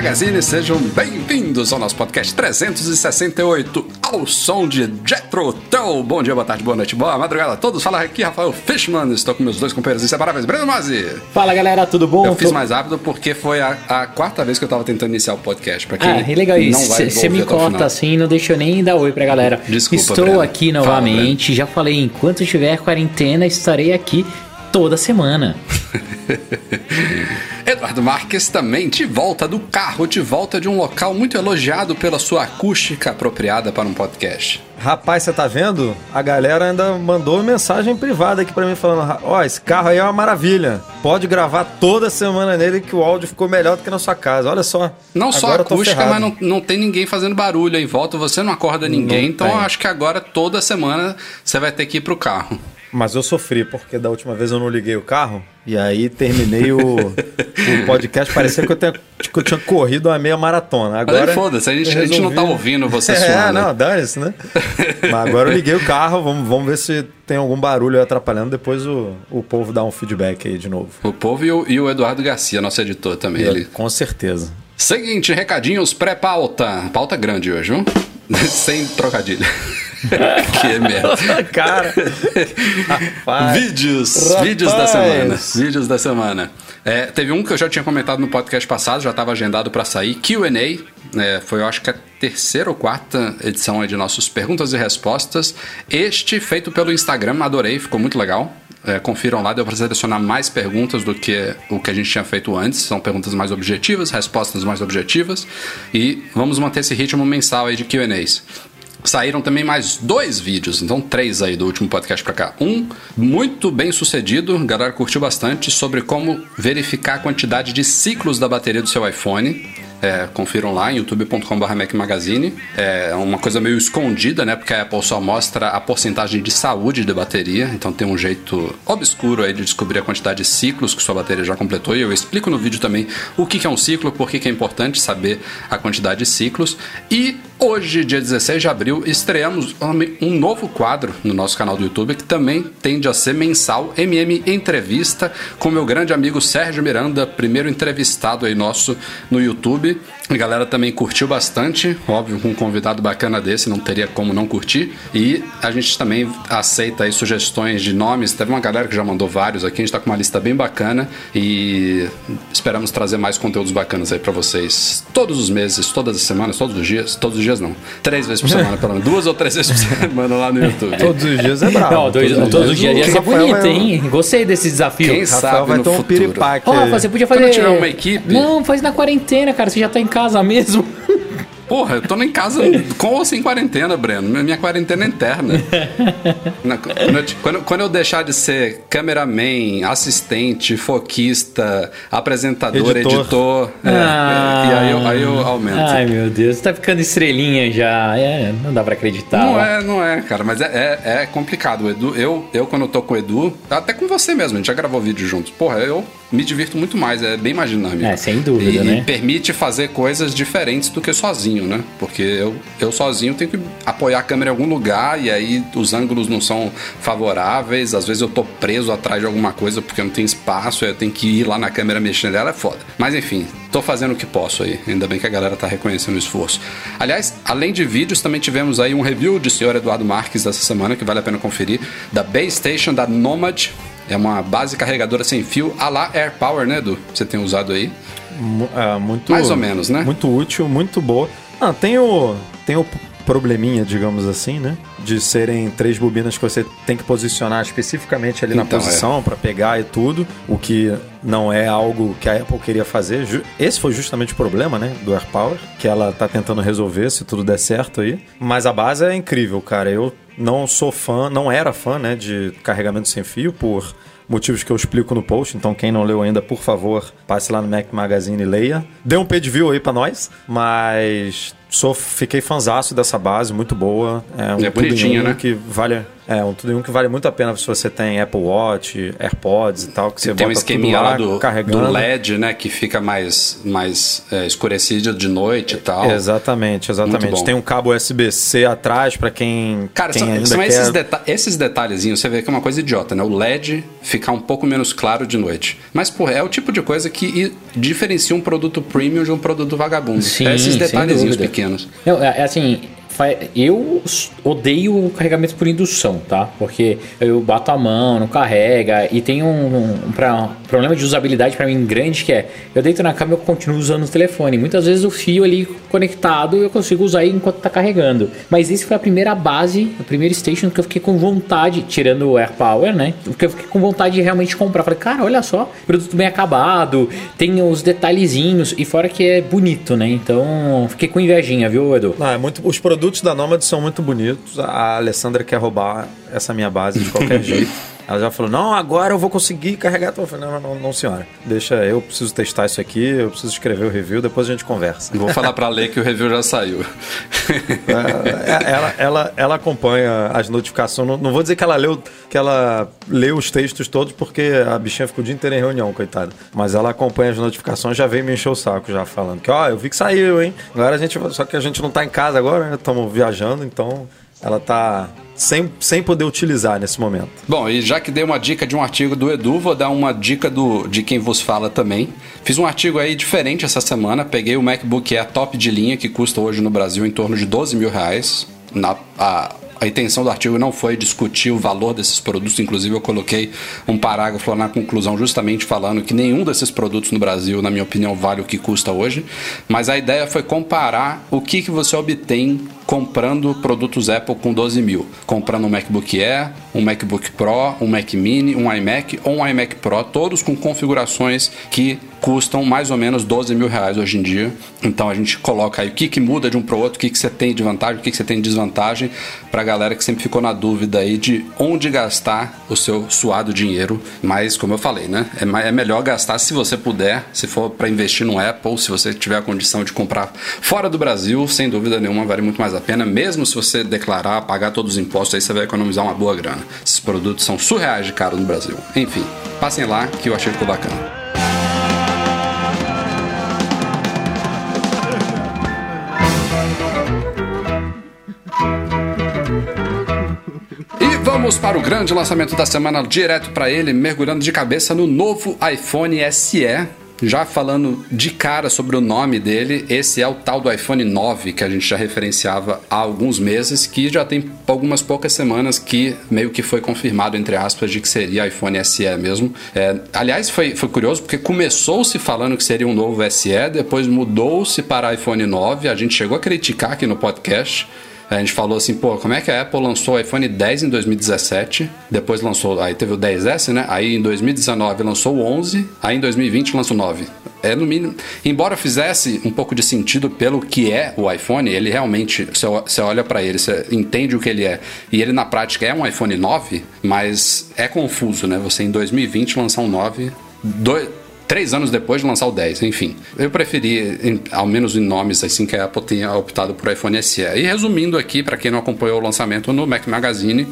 Magazine, sejam bem-vindos ao nosso podcast 368, ao som de Jethro Tull. Bom dia, boa tarde, boa noite, boa madrugada a todos. Fala aqui, Rafael Fishman, estou com meus dois companheiros inseparáveis, Breno Mazzi. Fala galera, tudo bom? Eu fiz Tô- mais rápido porque foi a, a quarta vez que eu tava tentando iniciar o podcast. Pra quem Ah, é legal isso. Você me corta assim, não deixou nem dar oi pra galera. Desculpa, Estou Breno. aqui Fala, novamente. Já falei, enquanto tiver quarentena, estarei aqui toda semana. Eduardo Marques também de volta do carro, de volta de um local muito elogiado pela sua acústica apropriada para um podcast. Rapaz, você tá vendo? A galera ainda mandou mensagem privada aqui pra mim falando: "Ra- Ó, esse carro aí é uma maravilha. Pode gravar toda semana nele que o áudio ficou melhor do que na sua casa. Olha só. Não só Agora tô acústica, mas não, não tem ninguém fazendo barulho aí em volta, você não acorda ninguém, Não então acho que agora toda semana você vai ter que ir pro carro. Mas eu sofri, porque da última vez eu não liguei o carro. E aí terminei o, o podcast. Parecia que eu, tenha- que eu tinha corrido uma meia maratona. Agora. foda-se, a gente, eu a gente não tá resolvi- ouvindo você É, suando. não, dane-se, né? Mas agora eu liguei o carro, vamos, vamos ver se tem algum barulho aí atrapalhando. Depois o, o povo dá um feedback aí de novo. O povo e o, e o Eduardo Garcia, nosso editor também. Ele... Com certeza. Seguinte, recadinhos pré-pauta. Pauta grande hoje, viu? Sem trocadilho. que merda. Cara. Rapaz. Vídeos, Rapaz. vídeos da semana. Vídeos da semana. É, teve um que eu já tinha comentado no podcast passado, já estava agendado para sair, Q&A. É, foi, eu acho que a terceira ou quarta edição de nossos perguntas e respostas. Este feito pelo Instagram, adorei, ficou muito legal. É, confiram lá, deu para selecionar mais perguntas do que o que a gente tinha feito antes. São perguntas mais objetivas, respostas mais objetivas. E vamos manter esse ritmo mensal aí de Q&As. Saíram também mais dois vídeos, então três aí do último podcast pra cá. Um muito bem sucedido, a galera curtiu bastante, sobre como verificar a quantidade de ciclos da bateria do seu iPhone. É, confiram lá em youtube.com.br Magazine. É uma coisa meio escondida, né? Porque a Apple só mostra a porcentagem de saúde da bateria. Então tem um jeito obscuro aí de descobrir a quantidade de ciclos que sua bateria já completou. E eu explico no vídeo também o que é um ciclo, por que é importante saber a quantidade de ciclos. E hoje, dia 16 de abril, estreamos um novo quadro no nosso canal do YouTube que também tende a ser mensal, MM Entrevista, com meu grande amigo Sérgio Miranda, primeiro entrevistado aí nosso no YouTube. A galera também curtiu bastante, óbvio, com um convidado bacana desse, não teria como não curtir. E a gente também aceita aí sugestões de nomes. Teve uma galera que já mandou vários aqui, a gente tá com uma lista bem bacana e esperamos trazer mais conteúdos bacanas aí pra vocês todos os meses, todas as semanas, todos os dias. Todos os dias não. Três vezes por semana, pelo menos. Duas ou três vezes por semana lá no YouTube. Todos os dias é bravo. Não, dois, todos, os dias ia o ser Rafael bonito, vai- hein? Gostei desse desafio. Quem Rafael sabe vai no ter um futuro. Ó. Rafa, você podia Quando fazer. tiver uma equipe- Não, faz na quarentena, cara. Você já tá em casa mesmo. Porra, eu tô em casa com ou sem quarentena, Breno. Minha quarentena é interna. Na- quando, eu, quando- quando eu deixar de ser cameraman, assistente, foquista, apresentador, editor, Editor. é, e aí eu, aí eu aumento. Ai, meu Deus. Você tá ficando estrelinha já. É, não dá pra acreditar. Não ó. é, não é, cara, mas é, é, é complicado. O Edu, eu, eu, quando eu tô com o Edu, até com você mesmo, a gente já gravou vídeo juntos. Porra, eu me divirto muito mais, é bem mais dinâmico. É, sem dúvida, e, né? E permite fazer coisas diferentes do que sozinho, né? Porque eu, eu sozinho tenho que apoiar a câmera em algum lugar e aí os ângulos não são favoráveis. Às vezes eu tô preso atrás de alguma coisa porque não tem espaço, eu tenho que ir lá na câmera mexendo nela, é foda. Mas enfim, tô fazendo o que posso aí. Ainda bem que a galera tá reconhecendo o esforço. Aliás, além de vídeos, também tivemos aí um review de senhor Eduardo Marques dessa semana que vale a pena conferir, da Base Station da Nomad. É uma base carregadora sem fio, a lá Air Power, né, Edu? Você tem usado aí. É, muito, Mais ou menos, né? Muito útil, muito boa. Ah, tem o, tem o probleminha, digamos assim, né? De serem três bobinas que você tem que posicionar especificamente ali na Então, posição para pegar e tudo, o que não é algo que a Apple queria fazer. Esse foi justamente o problema, né, do AirPower, que ela tá tentando resolver se tudo der certo aí. Mas a base é incrível, cara. Eu não sou fã, não era fã, né, de carregamento sem fio por motivos que eu explico no post. Então, quem não leu ainda, por favor, passe lá no Mac Magazine e leia. Dê um page view aí pra nós, mas sou, fiquei fanzaço dessa base, muito boa. É um É um né? que vale, é um tudo em um que vale muito a pena se você tem Apple Watch, AirPods e tal, que você Tem um esqueminha tudo lá lá, do, carregando. do LED, né? Que fica mais, mais é, escurecido de noite e tal. Exatamente, exatamente. Tem um cabo USB-C atrás pra quem, Cara, quem são, ainda são quer... esses, deta esses detalhezinhos, você vê que é uma coisa idiota, né? O LED ficar um pouco menos claro de noite. Mas, porra, é o tipo de coisa que diferencia um produto premium de um produto vagabundo. Sim, é esses detalhezinhos pequenos. Não, é, é assim, eu odeio o carregamento por indução, tá? Porque eu bato a mão, não carrega e tem um, um pra- problema de usabilidade pra mim grande que é eu deito na cama e eu continuo usando o telefone. Muitas vezes o fio ali conectado eu consigo usar enquanto tá carregando. Mas esse foi a primeira base, a primeira station que eu fiquei com vontade, tirando o AirPower, né? Que eu fiquei com vontade de realmente comprar. Falei, cara, olha só, produto bem acabado, tem os detalhezinhos e fora que é bonito, né? Então fiquei com invejinha, viu, Edu? Não, é muito, os produtos da Nomad são muito bonitos. A Alessandra quer roubar essa minha base de qualquer jeito. Ela já falou: Não, agora eu vou conseguir carregar. Eu falei: Não, não, não, senhora. Deixa eu preciso testar isso aqui, eu preciso escrever o review, depois a gente conversa. Vou falar pra Lê que o review já saiu. É, ela, ela, ela acompanha as notificações. Não, não vou dizer que ela leu que ela leu os textos todos, porque a bichinha ficou o dia inteiro em reunião, coitada. Mas ela acompanha as notificações, já veio me encher o saco, já falando que, ó, eu vi que saiu, hein? Agora a gente. Só que a gente não tá em casa agora, né? Estamos viajando, então ela tá sem, sem poder utilizar nesse momento. Bom, e já que dei uma dica de um artigo do Edu, vou dar uma dica do, de quem vos fala também. Fiz um artigo aí diferente essa semana. Peguei o MacBook Air top de linha, que custa hoje no Brasil em torno de 12 mil reais. Na, a, a intenção do artigo não foi discutir o valor desses produtos, inclusive eu coloquei um parágrafo lá na conclusão justamente falando que nenhum desses produtos no Brasil, na minha opinião, vale o que custa hoje. Mas a ideia foi comparar o que, que você obtém comprando produtos Apple com 12 mil. Comprando um MacBook Air, um MacBook Pro, um Mac Mini, um iMac ou um iMac Pro, todos com configurações que custam mais ou menos 12 mil reais hoje em dia. Então a gente coloca aí o que, que muda de um para o outro, o que, que você tem de vantagem, o que, que você tem de desvantagem, para a galera que sempre ficou na dúvida aí de onde gastar o seu suado dinheiro. Mas, como eu falei, né? É, é melhor gastar se você puder, se for para investir no Apple, se você tiver a condição de comprar fora do Brasil, sem dúvida nenhuma, vale muito mais a pena. Mesmo se você declarar, pagar todos os impostos, aí você vai economizar uma boa grana. Esses produtos são surreais de caro no Brasil. Enfim, passem lá que eu achei que ficou bacana. Vamos para o grande lançamento da semana, direto para ele, mergulhando de cabeça no novo iPhone SE. Já falando de cara sobre o nome dele, esse é o tal do iPhone 9 que a gente já referenciava há alguns meses, que já tem algumas poucas semanas que meio que foi confirmado, entre aspas, de que seria iPhone SE mesmo. É, aliás, foi, foi curioso porque começou-se falando que seria um novo SE, depois mudou-se para iPhone 9, a gente chegou a criticar aqui no podcast. A gente falou assim, pô, como é que a Apple lançou o iPhone 10 em 2017, depois lançou, aí teve o 10S, né? Aí em 2019 lançou o 11, aí em 2020 lançou o 9. É no mínimo, embora fizesse um pouco de sentido pelo que é o iPhone, ele realmente, você, olha para ele, você entende o que ele é, e ele na prática é um iPhone 9, mas é confuso, né? Você em 2020 lançar um 9, dois, três anos depois de lançar o 10, enfim. Eu preferi, ao menos em nomes, assim, que a Apple tenha optado por iPhone SE. E resumindo aqui, para quem não acompanhou o lançamento no Mac Magazine,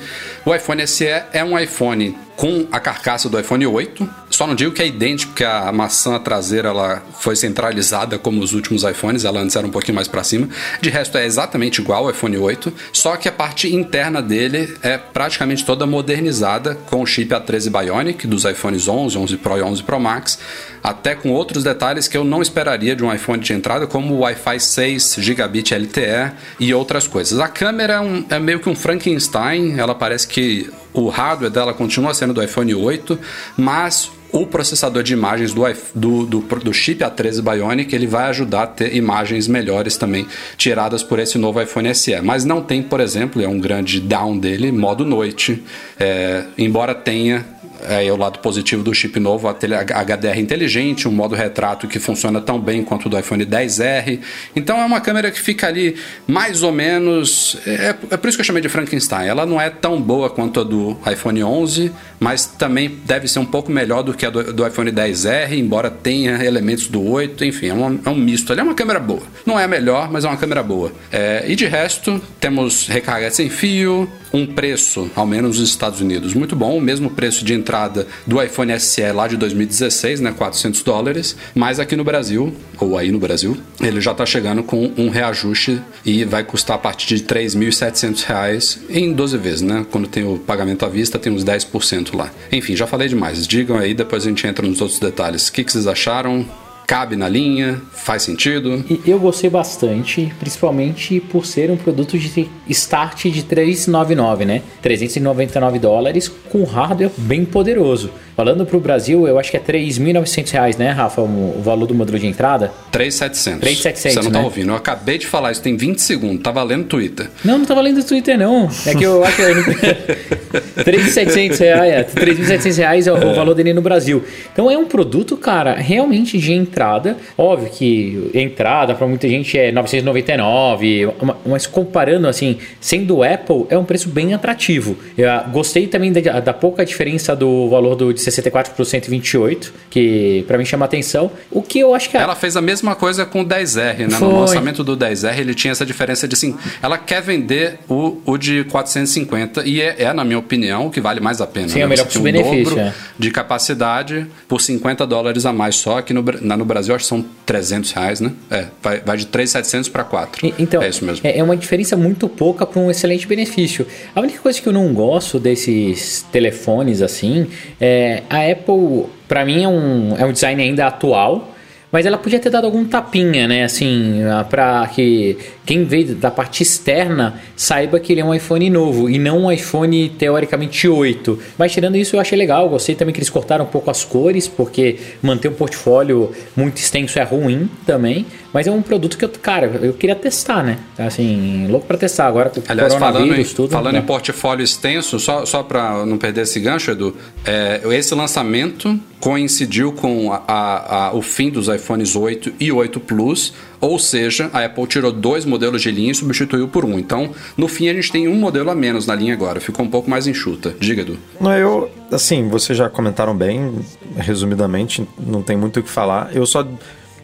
o iPhone SE é um iPhone com a carcaça do iPhone 8. Só não digo que é idêntico, porque a maçã traseira ela foi centralizada como os últimos iPhones, ela antes era um pouquinho mais para cima. De resto é exatamente igual ao iPhone 8, só que a parte interna dele é praticamente toda modernizada com o chip A13 Bionic dos iPhones 11, 11 Pro e 11 Pro Max, até com outros detalhes que eu não esperaria de um iPhone de entrada, como o Wi-Fi 6, Gigabit LTE e outras coisas. A câmera é, um- é meio que um Frankenstein, ela parece que o hardware dela continua sendo do iPhone 8, mas o processador de imagens do, do, do, do chip A13 Bionic ele vai ajudar a ter imagens melhores também tiradas por esse novo iPhone SE. Mas não tem, por exemplo, é um grande down dele, modo noite. É, embora tenha é o lado positivo do chip novo, a HDR inteligente, um modo retrato que funciona tão bem quanto o do iPhone 10R. Então é uma câmera que fica ali mais ou menos. É, é por isso que eu chamei de Frankenstein. Ela não é tão boa quanto a do iPhone 11, mas também deve ser um pouco melhor do que a do, do iPhone 10R, embora tenha elementos do 8. Enfim, é um, é um misto. Ela é uma câmera boa. Não é a melhor, mas é uma câmera boa. É, e de resto, temos recarga sem fio, um preço, ao menos nos Estados Unidos, muito bom, o mesmo preço de entrada do iPhone SE lá de 2016, né, 400 dólares, mas aqui no Brasil, ou aí no Brasil, ele já está chegando com um reajuste e vai custar a partir de 3.700 reais em 12 vezes, né, quando tem o pagamento à vista tem uns 10% lá. Enfim, já falei demais, digam aí, depois a gente entra nos outros detalhes. O que, que vocês acharam? Cabe na linha? Faz sentido? E eu gostei bastante, principalmente por ser um produto de start de 399, né? 399 dólares com hardware bem poderoso. Falando para o Brasil, eu acho que é 3.900 reais, né, Rafa, o valor do modelo de entrada? 3.700. 3.700, Você não tá né? ouvindo. Eu acabei de falar isso tem 20 segundos. Tá valendo Twitter. Não, não tava lendo o Twitter, não. É que eu acho que... eu não- 3.700 reais, é, 3.700 reais é o o valor dele no Brasil. Então é um produto, cara, realmente de entrada. Óbvio que entrada para muita gente é 999, uma- mas comparando assim, sendo Apple, é um preço bem atrativo. Eu ah, gostei também da, da pouca diferença do valor do de 64 para 128, que para mim chama atenção. O que eu acho que a- Ela fez a mesma coisa com o 10R, né? Foi. No lançamento do 10R, ele tinha essa diferença de assim. Ela quer vender o, o de 450 e é, é, na minha opinião, o que vale mais a pena. Sim, né? é o melhor um custo-benefício, é. de capacidade por 50 dólares a mais só. Aqui no, na- no Brasil, acho que são 300 reais, né? É, vai, vai de 3,700 para 4. E- Então, é isso mesmo. É, é uma diferença muito pouca para um excelente benefício. A única coisa que eu não gosto desses telefones assim é a Apple, para mim é um, é um design ainda atual. Mas ela podia ter dado algum tapinha, né? Assim, para que quem veio da parte externa saiba que ele é um iPhone novo e não um iPhone teoricamente 8. Mas tirando isso, eu achei legal. Gostei também que eles cortaram um pouco as cores, porque manter um portfólio muito extenso é ruim também. Mas é um produto que eu, cara, eu queria testar, né? Assim, louco pra testar. Agora com Aliás, falando, em, tudo. falando né? em portfólio extenso, só, só para não perder esse gancho, Edu, é, esse lançamento coincidiu com a- a- a- o fim dos iPhones 8 e 8 Plus, ou seja, a Apple tirou dois modelos de linha e substituiu por um. Então, no fim, a gente tem um modelo a menos na linha agora, ficou um pouco mais enxuta. Diga, Edu. Não, eu, assim, vocês já comentaram bem, resumidamente, não tem muito o que falar. Eu só,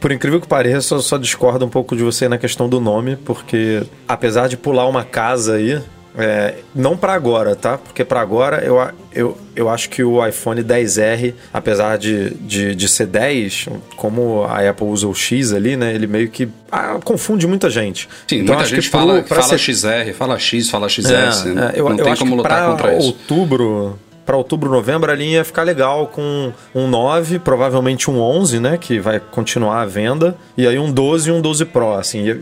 por incrível que pareça, eu só discordo um pouco de você na questão do nome, porque apesar de pular uma casa aí, é, não para agora, tá? Porque para agora eu, a- eu, eu acho que o iPhone 10R, apesar de, de, de ser 10, como a Apple usa o X ali, né? Ele meio que ah, confunde muita gente. Sim, Então, muita acho gente que pro- fala, fala ser- XR, fala X, fala XS. é, né? é, eu, não eu tem acho como que lutar contra isso. outubro, para outubro, novembro, a linha ia ficar legal com um 9, provavelmente um 11, né, que vai continuar à venda, e aí um 12 e um 12 Pro, assim, ia,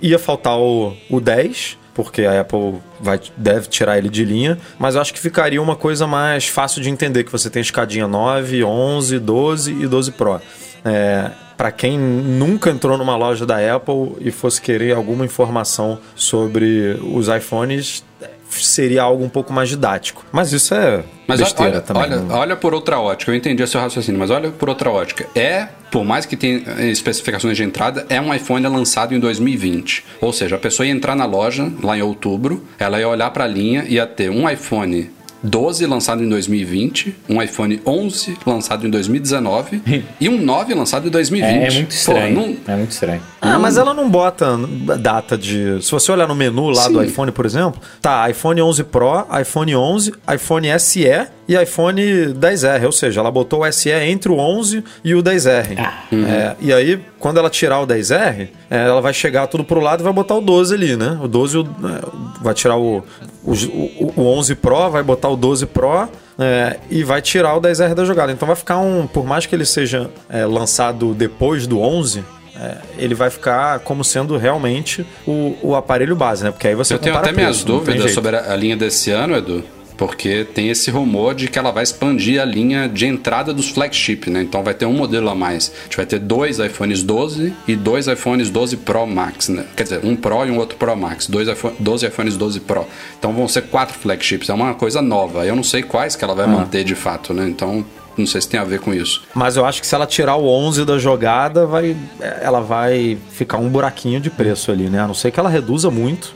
ia faltar o, o 10, porque a Apple vai, deve tirar ele de linha, mas eu acho que ficaria uma coisa mais fácil de entender, que você tem escadinha 9, 11, 12 e 12 Pro. É, para quem nunca entrou numa loja da Apple e fosse querer alguma informação sobre os iPhones, seria algo um pouco mais didático. Mas isso é Mas besteira olha, também. olha, não- olha por outra ótica, eu entendi o seu raciocínio, mas olha por outra ótica. É, por mais que tenha eh, especificações de entrada, é um iPhone lançado em 2020. Ou seja, a pessoa ia entrar na loja lá em outubro, ela ia olhar para a linha e ia ter um iPhone 12 lançado em 2020, um iPhone 11 lançado em 2019 e um 9 lançado em 2020. É, é muito Pô, estranho. não- É muito estranho. Ah, mas ela não bota data de. Se você olhar no menu lá do Sim. iPhone, por exemplo, tá iPhone 11 Pro, iPhone 11, iPhone SE e iPhone 10R. Ou seja, ela botou o SE entre o 11 e o 10R. Ah. É, e aí, quando ela tirar o 10R, é, ela vai chegar tudo pro lado e vai botar o 12 ali, né? O 12 o- é, vai tirar o, o, o, o 11 Pro, vai botar o 12 Pro. é, e vai tirar o 10R da jogada. Então vai ficar um. Por mais que ele seja é, lançado depois do 11, é, ele vai ficar como sendo realmente o, o aparelho base, né? Porque aí você Eu tenho até minhas preço, dúvidas sobre a, a linha desse ano, Edu. Porque tem esse rumor de que ela vai expandir a linha de entrada dos flagship, né? Então vai ter um modelo a mais. A gente vai ter dois iPhones 12 e dois iPhones 12 Pro Max, né? Quer dizer, um Pro e um outro Pro Max. Dois iPhone, 12 iPhones 12 Pro. Então vão ser quatro flagships. É uma coisa nova. Eu não sei quais que ela vai manter de fato, né? Então não sei se tem a ver com isso. Mas eu acho que se ela tirar o 11 da jogada, vai, ela vai ficar um buraquinho de preço ali, né? A não ser que ela reduza muito.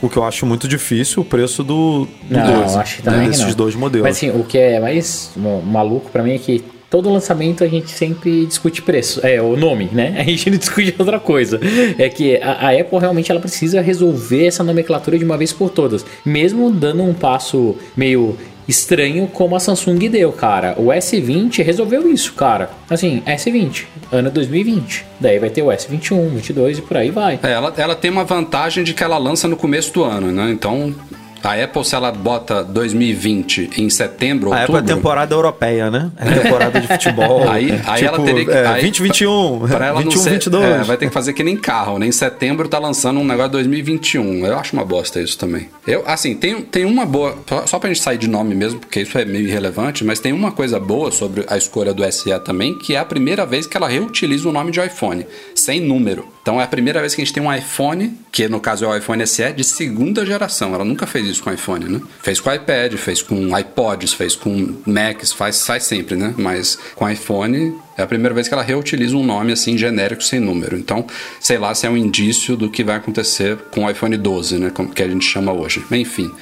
O que eu acho muito difícil, o preço do, do Não, 12. acho que também que desses dois modelos. Mas assim, o que é mais ma- maluco pra mim é que todo lançamento a gente sempre discute preço. É, o nome, né? A gente não discute outra coisa. É que a, a Apple realmente ela precisa resolver essa nomenclatura de uma vez por todas. Mesmo dando um passo meio estranho como a Samsung deu, cara. O S20 resolveu isso, cara. Assim, S20, ano 2020. Daí vai ter o S21, 22 e por aí vai. É, ela, ela tem uma vantagem de que ela lança no começo do ano, né? Então, a Apple, se ela bota 2020 em setembro, A Apple é outubro... temporada europeia, né? É temporada de futebol. Aí, aí tipo, ela teria que. é, aí, 2021, pra ela 21, não ser, 22. é, vai ter que fazer que nem carro, né? Em setembro tá lançando um negócio 2021. Eu acho uma bosta isso também. Eu, assim, tem, tem uma boa. só- Só pra gente sair de nome mesmo, porque isso é meio irrelevante, mas tem uma coisa boa sobre a escolha do SE também, que é a primeira vez que ela reutiliza o nome de iPhone, sem número. Então é a primeira vez que a gente tem um iPhone, que no caso é o iPhone SE, de segunda geração. Ela nunca fez isso com iPhone, né? Fez com iPad, fez com iPods, fez com Macs, faz, faz sempre, né? Mas com iPhone é a primeira vez que ela reutiliza um nome assim genérico sem número. Então, sei lá se é um indício do que vai acontecer com o iPhone 12, né? Como que a gente chama hoje. Enfim.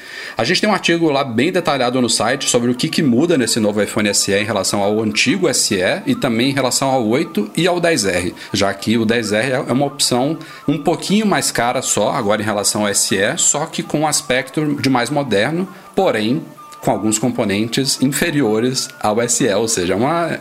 A gente tem um artigo lá bem detalhado no site sobre o que, que muda nesse novo iPhone SE em relação ao antigo SE e também em relação ao 8 e ao 10R, já que o 10R é uma opção um pouquinho mais cara só, agora em relação ao SE, só que com um aspecto de mais moderno, porém com alguns componentes inferiores ao SE, ou seja, é uma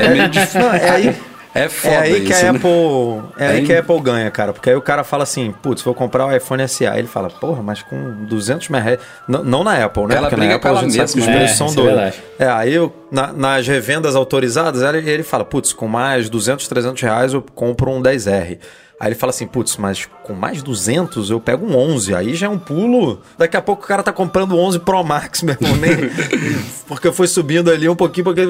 é meio difícil. Não, é aí- É foda É aí que isso, a né? Apple. É, aí que a Apple ganha, cara. Porque aí o cara fala assim, putz, vou comprar o iPhone SE. Aí ele fala, porra, mas com 200 MHz. Não, não na Apple, né? Ela porque briga na Apple com a gente sabe que os preços é, são é doidos. É, aí eu, na- nas revendas autorizadas, ele, ele fala, putz, com mais 200, 300 reais eu compro um 10R. Aí ele fala assim, putz, mas com mais 200 eu pego um 11. Aí já é um pulo. Daqui a pouco o cara tá comprando o 11 Pro Max, meu irmão. Nem... porque foi subindo ali um pouquinho, porque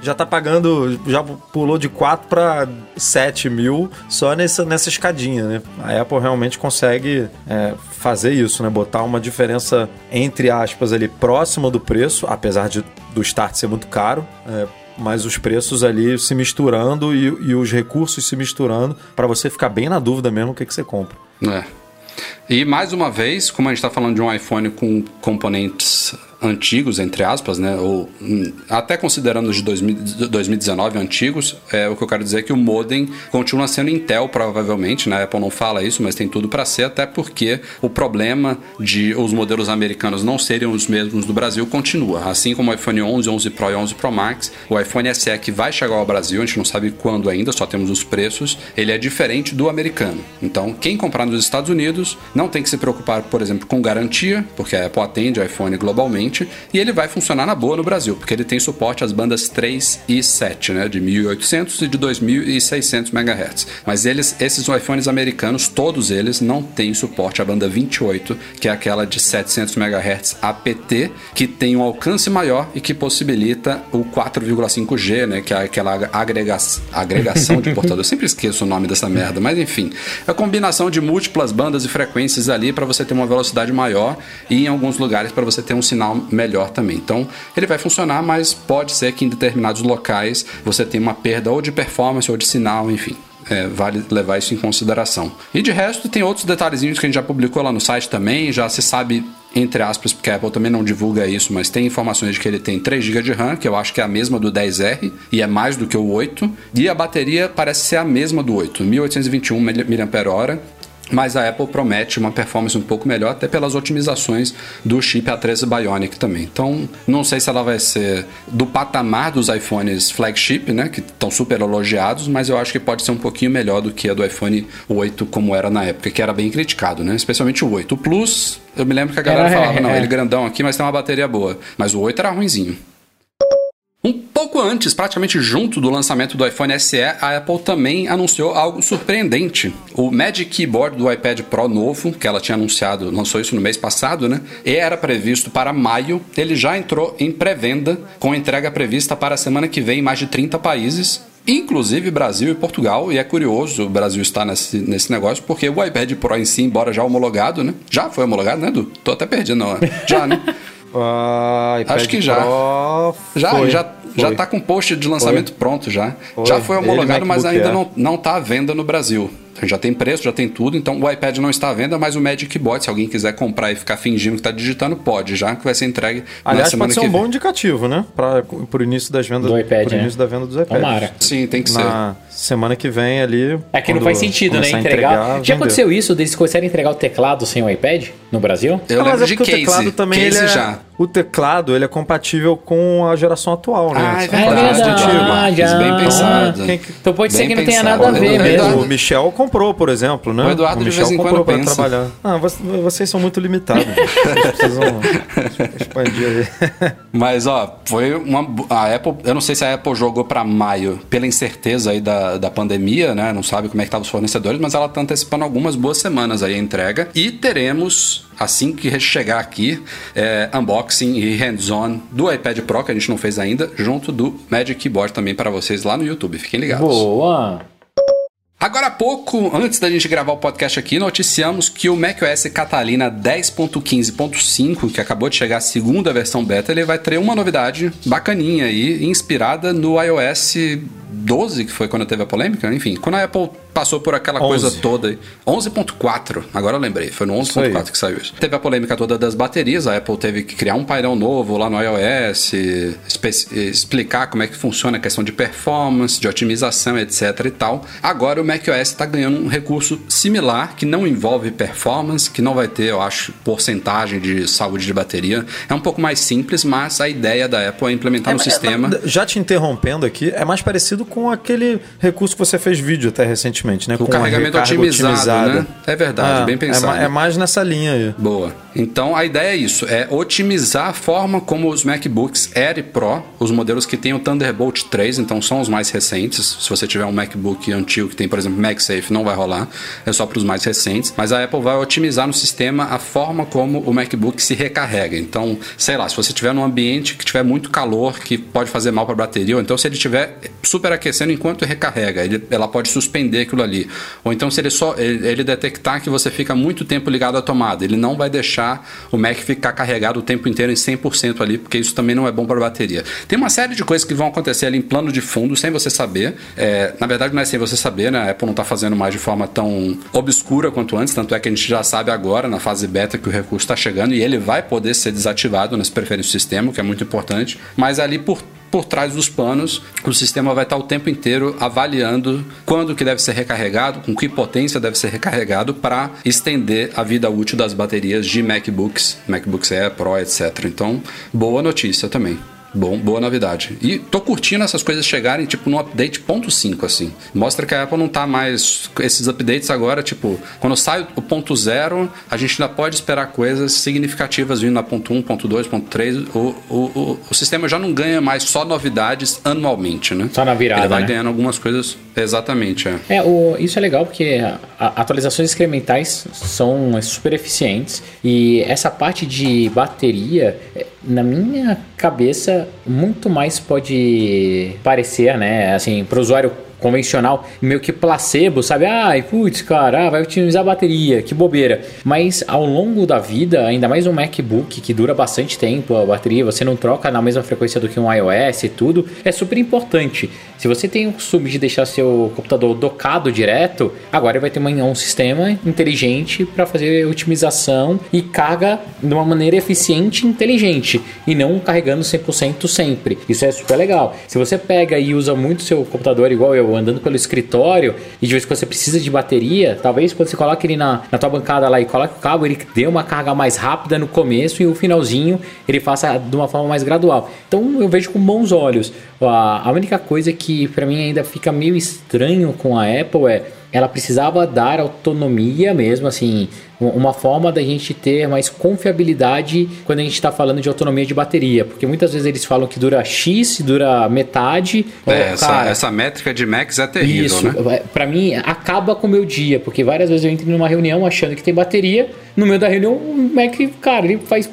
já tá pagando, já pulou de 4 para 7 mil só nessa, nessa escadinha, né? A Apple realmente consegue é, fazer isso, né? Botar uma diferença, entre aspas, ali próxima do preço, apesar de, do start ser muito caro. é, mas os preços ali se misturando e, e os recursos se misturando para você ficar bem na dúvida mesmo o que, que você compra. É. E mais uma vez, como a gente está falando de um iPhone com componentes antigos, entre aspas, né? Ou hum, até considerando os de 2000 de 2019 antigos, é, o que eu quero dizer é que o modem continua sendo Intel, provavelmente, né? A Apple não fala isso, mas tem tudo para ser, até porque o problema de os modelos americanos não serem os mesmos do Brasil continua. Assim como o iPhone 11, 11 Pro e 11 Pro Max, o iPhone SE que vai chegar ao Brasil, a gente não sabe quando ainda, só temos os preços, ele é diferente do americano. Então, quem comprar nos Estados Unidos não tem que se preocupar, por exemplo, com garantia, porque a Apple atende iPhone globalmente, e ele vai funcionar na boa no Brasil, porque ele tem suporte às bandas 3 e 7, né, de 1800 e de 2600 MHz. Mas eles, esses iPhones americanos, todos eles não têm suporte à banda 28, que é aquela de 700 MHz APT, que tem um alcance maior e que possibilita o 4,5G, né, que é aquela agrega agregação de portador. Eu sempre esqueço o nome dessa merda, mas enfim, é a combinação de múltiplas bandas e frequências ali para você ter uma velocidade maior e em alguns lugares para você ter um sinal melhor também. Então, ele vai funcionar, mas pode ser que em determinados locais você tenha uma perda ou de performance ou de sinal, enfim. É, vale levar isso em consideração. E de resto, tem outros detalhezinhos que a gente já publicou lá no site também, já se sabe entre aspas, porque a Apple também não divulga isso, mas tem informações de que ele tem 3 GB de RAM, que eu acho que é a mesma do 10R, e é mais do que o 8, e a bateria parece ser a mesma do 8, 1821 mAh, mas a Apple promete uma performance um pouco melhor, até pelas otimizações do chip A13 Bionic também. Então, não sei se ela vai ser do patamar dos iPhones flagship, né, que estão super elogiados, mas eu acho que pode ser um pouquinho melhor do que a do iPhone 8, como era na época, que era bem criticado, né, especialmente o 8. O Plus, eu me lembro que a galera Era, falava, é, não, é. ele grandão aqui, mas tem uma bateria boa. Mas o 8 era ruinzinho. Um pouco antes, praticamente junto do lançamento do iPhone SE, a Apple também anunciou algo surpreendente. O Magic Keyboard do iPad Pro novo, que ela tinha anunciado, lançou isso no mês passado, né? E era previsto para maio, ele já entrou em pré-venda, com entrega prevista para a semana que vem em mais de 30 países. Inclusive Brasil e Portugal, e é curioso o Brasil estar nesse, nesse negócio, porque o iPad Pro em si, embora já homologado, né? Já foi homologado, né, Edu? Tô até perdido, não. Já, né? Ah, Acho que já. Pro Já, foi, já, já foi. tá com post de lançamento pronto já. Foi. Já foi homologado, mas ainda não, não tá à venda no Brasil. Já tem preço, já tem tudo, então o iPad não está à venda, mas o Magic Keyboard, se alguém quiser comprar e ficar fingindo que tá digitando, pode, já que vai ser entregue na Aliás, semana pode ser que um vem. bom indicativo, né? Para pro início das vendas Do iPad, pro né? início da venda dos iPads. Tomara. Sim, tem que ser. Na semana que vem ali. É que não faz sentido, né? a Entregar. Já aconteceu isso deles começarem a entregar o teclado sem o iPad no Brasil? Eu Ah, mas lembro é de case. o teclado também case ele é, já. O teclado ele é compatível com a geração atual, né? Ah, é verdade. Marcos, já. bem pensado. Quem que- Então pode ser que não tenha nada a ver O mesmo. Eduardo- O Michel comprou, por exemplo, né? O Eduardo de Michel vez em comprou pensa. trabalhar. Ah, vo- vocês são muito limitados. Vocês precisam expandir aí. Mas, ó, foi uma. A Apple. Eu não sei se a Apple jogou pra maio pela incerteza aí da, da pandemia, né? Não sabe como é que estavam os fornecedores, mas ela tá antecipando algumas boas semanas aí a entrega. E teremos, assim que chegar aqui, é, unboxing e hands-on do iPad Pro, que a gente não fez ainda, junto do Magic Keyboard também para vocês lá no YouTube. Fiquem ligados. Boa! Agora há pouco, antes da gente gravar o podcast aqui, noticiamos que o macOS Catalina 10.15.5, que acabou de chegar a segunda versão beta, ele vai ter uma novidade bacaninha aí, inspirada no iOS 12, que foi quando teve a polêmica, enfim, quando a Apple passou por aquela 11. coisa toda. aí. 11.4, agora eu lembrei, foi no Isso aí. 11.4 que saiu isso. Teve a polêmica toda das baterias, a Apple teve que criar um painel novo lá no iOS, explicar como é que funciona a questão de performance, de otimização, etc e tal. Agora o macOS está ganhando um recurso similar, que não envolve performance, que não vai ter, eu acho, porcentagem de saúde de bateria. É um pouco mais simples, mas a ideia da Apple é implementar no É, sistema... Já te interrompendo aqui, é mais parecido com aquele recurso que você fez vídeo até recentemente, né? O carregamento otimizado, otimizada. né? É verdade, Ah, bem é pensado. ma- É, mais nessa linha aí. Boa. Então a ideia é isso, é otimizar a forma como os MacBooks Air e Pro, os modelos que têm o Thunderbolt 3, então são os mais recentes. Se você tiver um MacBook antigo que tem, por exemplo, MagSafe, não vai rolar, é só para os mais recentes. Mas a Apple vai otimizar no sistema a forma como o MacBook se recarrega. Então, sei lá, se você tiver num ambiente que tiver muito calor, que pode fazer mal para a bateria, ou então se ele estiver superaquecendo enquanto recarrega, ele- ela pode suspender aquilo ali. Ou então se ele só ele, detectar que você fica muito tempo ligado à tomada, ele não vai deixar o Mac ficar carregado o tempo inteiro em 100% ali, porque isso também não é bom para a bateria. Tem uma série de coisas que vão acontecer ali em plano de fundo sem você saber. É, na verdade não é sem você saber, né? A Apple não está fazendo mais de forma tão obscura quanto antes, tanto é que a gente já sabe agora na fase beta que o recurso está chegando e ele vai poder ser desativado nas preferências do sistema, o que é muito importante. Mas ali por por trás dos panos, o sistema vai estar o tempo inteiro avaliando quando que deve ser recarregado, com que potência deve ser recarregado para estender a vida útil das baterias de MacBooks, MacBooks Air, Pro, etc. Então, boa notícia também. Bom, boa novidade. E tô curtindo essas coisas chegarem, tipo, no update ponto .5, assim. Mostra que a Apple não tá mais... Esses updates agora, tipo, quando sai o ponto zero, a gente ainda pode esperar coisas significativas vindo na ponto 1, ponto 2, ponto 3. O, o, o, o sistema já não ganha mais só novidades anualmente, né? Só na virada, Ele vai né? ganhando algumas coisas... Exatamente, é. É, o, isso é legal porque a- a- atualizações incrementais são super eficientes e essa parte de bateria, é, na minha cabeça, muito mais pode parecer, né, assim, para o usuário convencional, meio que placebo, sabe? Ai, putz, cara, ah, vai otimizar a bateria, que bobeira. Mas ao longo da vida, ainda mais um MacBook que dura bastante tempo, a bateria, você não troca na mesma frequência do que um iOS e tudo, é super importante. Se você tem o costume de deixar seu computador docado direto, agora vai ter um sistema inteligente para fazer otimização e carga de uma maneira eficiente e inteligente e não carregando 100% sempre. Isso é super legal. Se você pega e usa muito seu computador igual eu, andando pelo escritório e de vez em quando você precisa de bateria, talvez quando você coloca ele na, na tua bancada lá e coloca o cabo, ele dê uma carga mais rápida no começo e o finalzinho ele faça de uma forma mais gradual. Então eu vejo com bons olhos. A, única coisa que para mim ainda fica meio estranho com a Apple é ela precisava dar autonomia mesmo, assim, um- uma forma da gente ter mais confiabilidade quando a gente está falando de autonomia de bateria, porque muitas vezes eles falam que dura X, dura metade. É, Ó, essa, cara, essa métrica de Max é terrível, isso, né? pra mim, acaba com o meu dia, porque várias vezes eu entro numa reunião achando que tem bateria, no meio da reunião o Mac, cara, ele faz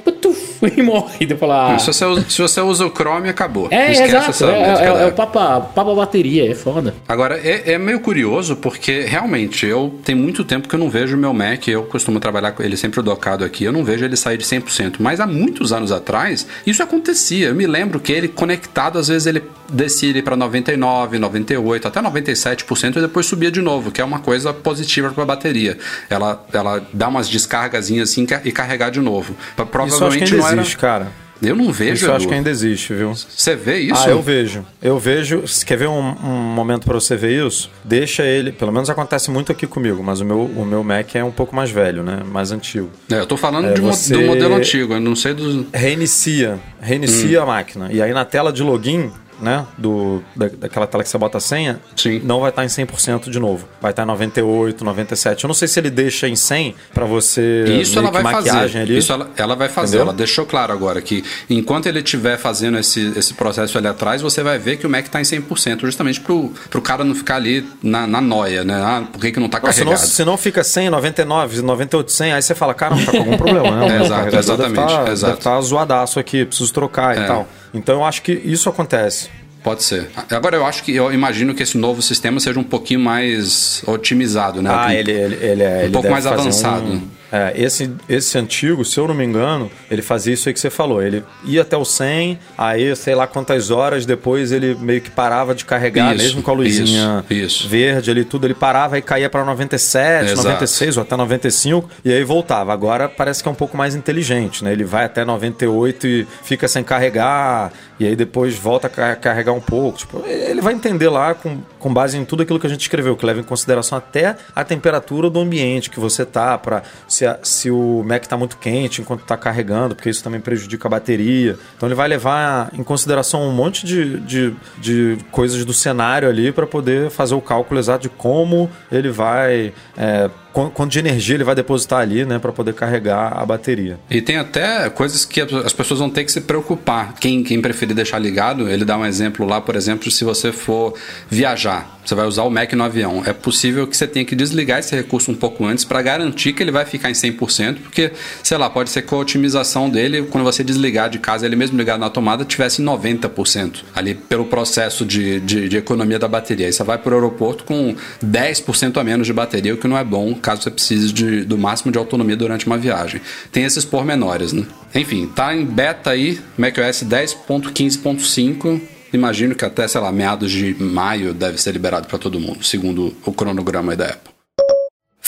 e morre. Eu falo, ah, Se você, usa, se você usa o Chrome, acabou. é, Esquece exato, essa é, é, é o papa, papa bateria, é foda. Agora, é, é meio curioso porque realmente eu tem muito tempo que eu não vejo meu Mac, eu costumo trabalhar com ele sempre docado aqui, eu não vejo ele sair de 100%, mas há muitos anos atrás isso acontecia. Eu me lembro que ele conectado, às vezes ele descia ele para 99, 98, até 97% e depois subia de novo, que é uma coisa positiva para a bateria. Ela, ela dá umas descargazinhas assim e carregar de novo. Isso eu acho que Provavelmente ainda não era. existe, cara. Eu não vejo. Isso eu acho que ainda existe, viu? Você vê isso? Ah, eu vejo. Eu vejo. Quer ver um, um momento pra você ver isso? Deixa ele. Pelo menos acontece muito aqui comigo, mas o meu, o meu Mac é um pouco mais velho, né? Mais antigo. É, eu tô falando É, de você- do modelo antigo, eu não sei dos. Reinicia. Reinicia a máquina. E aí na tela de login. Né? Do, da, daquela tela que você bota a senha, Sim. não vai estar em 100% de novo. Vai estar em 98, 97. Eu não sei se ele deixa em 100 pra você Isso ela vai fazer. ali. Isso ela, ela vai fazer. Entendeu? Ela deixou claro agora que enquanto ele estiver fazendo esse, esse processo ali atrás, você vai ver que o Mac está em 100%, justamente pro, pro cara não ficar ali na, na noia, né? Ah, por que, que não está Não, senão, carregado? senão fica 100, 99, 98, 100, aí você fala, cara, não tá com algum problema, né? O É, exato, carregador exatamente, Deve tá, exato. deve tá zoadaço aqui, preciso trocar É. e tal. Então eu acho que isso acontece. Pode ser. Agora eu acho que eu imagino que esse novo sistema seja um pouquinho mais otimizado, né? Ah, ele, ele, ele é. um ele pouco mais avançado. um- é, esse, esse antigo, se eu não me engano, ele fazia isso aí que você falou. Ele ia até o 100, aí sei lá quantas horas depois ele meio que parava de carregar, Isso, mesmo com a luzinha isso, isso. verde ali, tudo. Ele parava e caía para 97, Exato. 96 ou até 95 e aí voltava. Agora parece que é um pouco mais inteligente, né? Ele vai até 98 e fica sem carregar, e aí depois volta a car- carregar um pouco. Tipo, ele vai entender lá com, com base em tudo aquilo que a gente escreveu, que leva em consideração até a temperatura do ambiente que você tá, para se, se o Mac tá muito quente enquanto tá carregando, porque isso também prejudica a bateria. Então ele vai levar em consideração um monte de, de, de coisas do cenário ali para poder fazer o cálculo exato de como ele vai. é, quanto de energia ele vai depositar ali, né, para poder carregar a bateria. E tem até coisas que as pessoas vão ter que se preocupar. Quem, quem preferir deixar ligado, ele dá um exemplo lá, por exemplo, se você for viajar, você vai usar o Mac no avião. É possível que você tenha que desligar esse recurso um pouco antes para garantir que ele vai ficar em 100%, porque, sei lá, pode ser que a otimização dele, quando você desligar de casa, ele mesmo ligado na tomada, tivesse em 90% ali pelo processo de, de, de economia da bateria. Aí você vai para o aeroporto com 10% a menos de bateria, o que não é bom caso você precise de, do máximo de autonomia durante uma viagem. Tem esses pormenores, né? Enfim, tá em beta aí, macOS 10.15.5. Imagino que até, sei lá, meados de maio deve ser liberado para todo mundo, segundo o cronograma da Apple.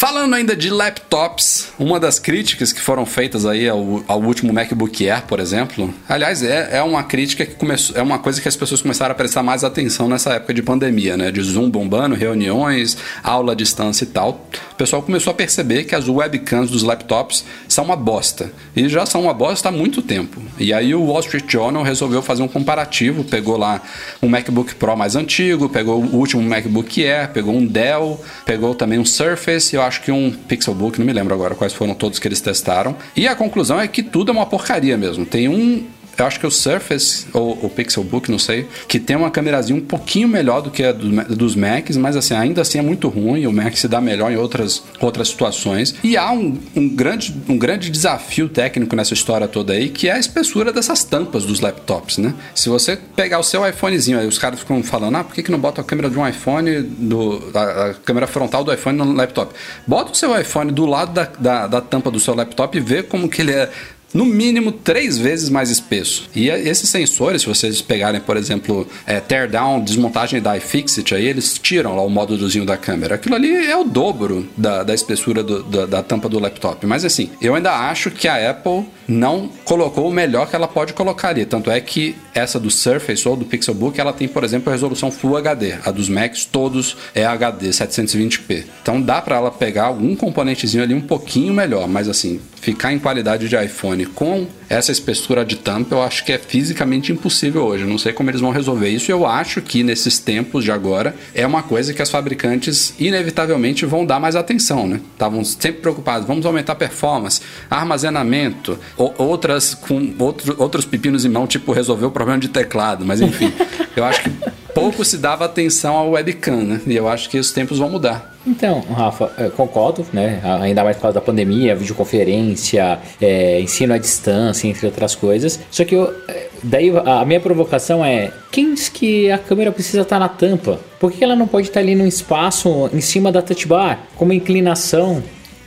Falando ainda de laptops, uma das críticas que foram feitas aí ao, ao último MacBook Air, por exemplo, aliás, é, é uma crítica que começou, é uma coisa que as pessoas começaram a prestar mais atenção nessa época de pandemia, né? De Zoom bombando, reuniões, aula à distância e tal. O pessoal começou a perceber que as webcams dos laptops são uma bosta. E já são uma bosta há muito tempo. E aí o Wall Street Journal resolveu fazer um comparativo, pegou lá um MacBook Pro mais antigo, pegou o último MacBook Air, pegou um Dell, pegou também um Surface, eu acho que um Pixelbook, não me lembro agora quais foram todos que eles testaram. E a conclusão é que tudo é uma porcaria mesmo. Tem um eu acho que o Surface ou o Pixelbook, não sei, que tem uma câmerazinha um pouquinho melhor do que a do- dos Macs, mas assim, ainda assim é muito ruim. O Mac se dá melhor em outras, outras situações. E há um, um grande, um grande desafio técnico nessa história toda aí, que é a espessura dessas tampas dos laptops, né? Se você pegar o seu iPhonezinho, aí os caras ficam falando, ah, por que, que não bota a câmera de um iPhone, do, a, a câmera frontal do iPhone no laptop? Bota o seu iPhone do lado da, da, da tampa do seu laptop e vê como que ele é no mínimo três vezes mais espesso. E é- esses sensores, se vocês pegarem, por exemplo, é, teardown, desmontagem da iFixit, aí eles tiram lá o módulozinho da câmera. Aquilo ali é o dobro da, da espessura do- da, da tampa do laptop. Mas assim, eu ainda acho que a Apple não colocou o melhor que ela pode colocar ali. Tanto é que essa do Surface ou do Pixelbook, ela tem, por exemplo, a resolução Full HD. A dos Macs, todos é HD, 720p. Então dá para ela pegar algum componentezinho ali um pouquinho melhor, mas assim, ficar em qualidade de iPhone iPhone com essa espessura de tampa, eu acho que é fisicamente impossível hoje. Eu não sei como eles vão resolver isso. Eu acho que nesses tempos de agora é uma coisa que as fabricantes inevitavelmente vão dar mais atenção, né? Estavam sempre preocupados, vamos aumentar performance, armazenamento, ou, outras com outro, outros pepinos em mão, tipo resolver o problema de teclado, mas enfim, eu acho que pouco se dava atenção ao webcam, né? E eu acho que os tempos vão mudar. Então, Rafa, concordo, né? Ainda mais por causa da pandemia, videoconferência, é, ensino à distância, entre outras coisas. Só que eu, é, daí a minha provocação é: quem diz que a câmera precisa estar na tampa? Por que ela não pode estar ali num espaço em cima da touch bar, com uma inclinação?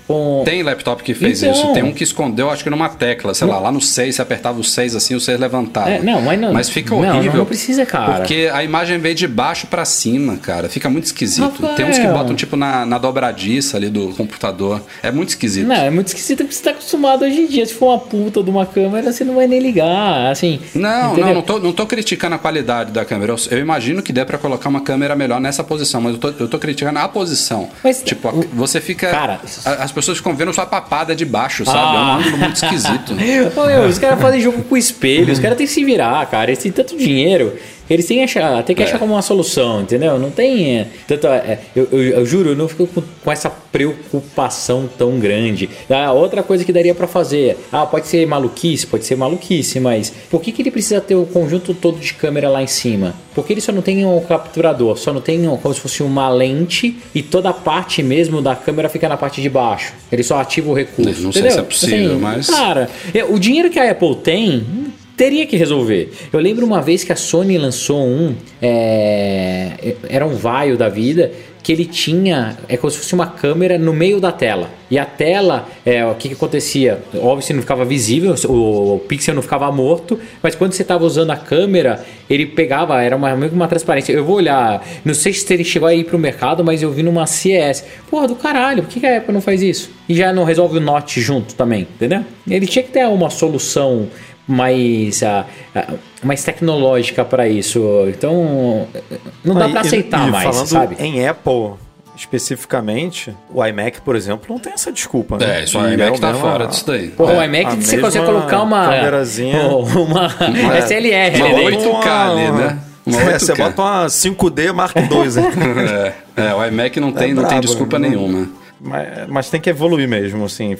Com... Tem laptop que fez Então. isso. Tem um que escondeu, acho que numa tecla, sei lá, lá no 6, você apertava o 6 assim, o 6 levantava. É, não, mas não. Mas fica não, horrível. Não, não precisa, cara. Porque a imagem veio de baixo pra cima, cara. Fica muito esquisito. Rafael. Tem uns que botam tipo na, na dobradiça ali do computador. É muito esquisito. Não, é muito esquisito porque você tá acostumado hoje em dia. Se for uma puta de uma câmera, você não vai nem ligar. Assim. Não, entendeu? não, não tô, não tô criticando a qualidade da câmera. Eu, eu imagino que dê pra colocar uma câmera melhor nessa posição, mas eu tô, eu tô criticando a posição. Mas, tipo, a- o- você fica. Cara, as pessoas ficam vendo sua papada de baixo, sabe? É um Ah. ângulo muito esquisito. Os caras fazem jogo com espelho, os caras têm que se virar, cara. Eles têm tanto dinheiro, eles têm, que achar, que É. achar como uma solução, entendeu? Não tem. é, tanto, é, eu, eu- eu juro, eu não fico com, com essa preocupação tão grande. Ah, outra coisa que daria pra fazer. Ah, pode ser maluquice, pode ser maluquice, mas por que, que ele precisa ter o conjunto todo de câmera lá em cima? Porque ele só não tem um capturador, só não tem um- como se fosse uma lente e toda a parte mesmo da câmera fica na parte de baixo. Ele só ativa o recurso. Não sei entendeu? se é possível, Assim, mas- Cara, é, o dinheiro que a Apple tem teria que resolver. Eu lembro uma vez que a Sony lançou um, é, era um vaio da vida que ele tinha, é como se fosse uma câmera no meio da tela. E a tela, é, o que, que acontecia? Óbvio, não ficava visível, o, o pixel não ficava morto, mas quando você estava usando a câmera, ele pegava, era uma, meio que uma transparência. Eu vou olhar, não sei se ele chegou aí pro mercado, mas eu vi numa CES. Porra, do caralho, por que, que a Apple não faz isso? E já não resolve o Note junto também, entendeu? Ele tinha que ter uma solução mais, ah, mais tecnológica para isso. Então, não dá Ah, para e- aceitar e mais, falando sabe? Em Apple, especificamente, o iMac, por exemplo, não tem essa desculpa. né? É, isso O o iMac é tá fora disso daí. Porra, É, o iMac você consegue colocar uma. câmerazinha. Uma É, SLR Uma dentro. 8K ali, né? É, você 8K. bota uma 5D Mark II. né? É, é, o iMac não tem, É não tem desculpa né? nenhuma. Mas, mas tem que evoluir mesmo, assim.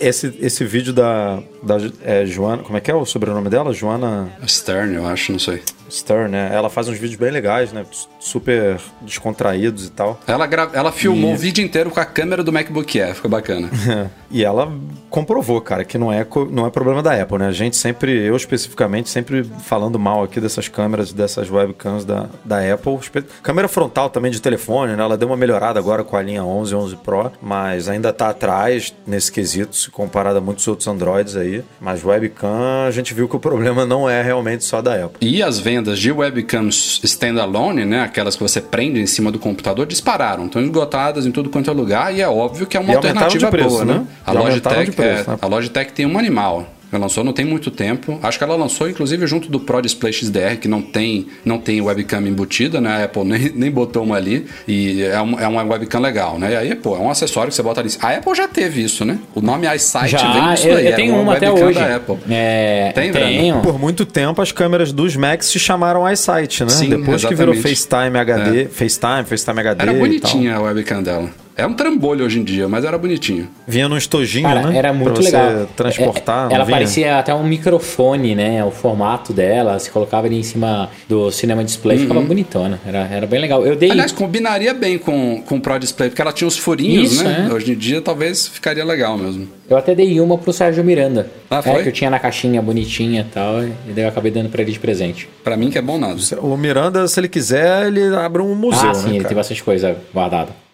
Esse, esse vídeo da, da é, Joana... Como é que é o sobrenome dela? Joana Stern, eu acho, não sei. Stern, né? Ela faz uns vídeos bem legais, né? Super descontraídos e tal. Ela, gra... ela filmou E- o vídeo inteiro com a câmera do MacBook Air, ficou bacana. E ela comprovou, cara, que não é, co- não é problema da Apple, né? A gente sempre, eu especificamente, sempre falando mal aqui dessas câmeras, dessas webcams da, da Apple. Câmera frontal também de telefone, né? Ela deu uma melhorada agora com a linha 11, 11 Pro, mas ainda tá atrás nesse quesito, se comparado a muitos outros Androids aí. Mas webcam, a gente viu que o problema não é realmente só da Apple. E as vendas de webcams standalone, né, aquelas que você prende em cima do computador, dispararam. Estão esgotadas em tudo quanto é lugar e é óbvio que é uma E alternativa preço, boa, né? né? A Logitech, preço, é, né? a Logitech tem um animal. Ela lançou não tem muito tempo. Acho que ela lançou, inclusive, junto do Pro Display XDR, que não tem, não tem webcam embutida, né? A Apple nem, nem botou uma ali. E é, um- é uma webcam legal, né? E aí, pô, é um acessório que você bota ali. A Apple já teve isso, né? O nome iSight vem Já, disso eu, daí. eu tenho uma até webcam hoje. da Apple. É, Tem, tenho. Por muito tempo, as câmeras dos Macs se chamaram iSight, né? Sim, Depois que virou exatamente. FaceTime HD, FaceTime, FaceTime HD Era e tal. bonitinha a webcam dela. É um trambolho hoje em dia, mas era bonitinho. Vinha num estojinho, Cara, né? era muito pra você legal. transportar. É, ela vinha? parecia até um microfone, né? O formato dela, se colocava ali em cima do cinema display, ficava bonitona. Era, era bem legal. Eu dei. Uhum. Aliás, combinaria bem com, com o Pro Display, porque ela tinha os furinhos, Isso, né? é. Hoje em dia talvez ficaria legal mesmo. Eu até dei uma pro Sérgio Miranda. Ah, É, foi? que eu tinha na caixinha bonitinha e tal. E daí eu acabei dando pra ele de presente. Pra mim que é bom nada. O Miranda, se ele quiser, ele abre um museu, ah, sim, né, ele cara? tem bastante coisa guardada.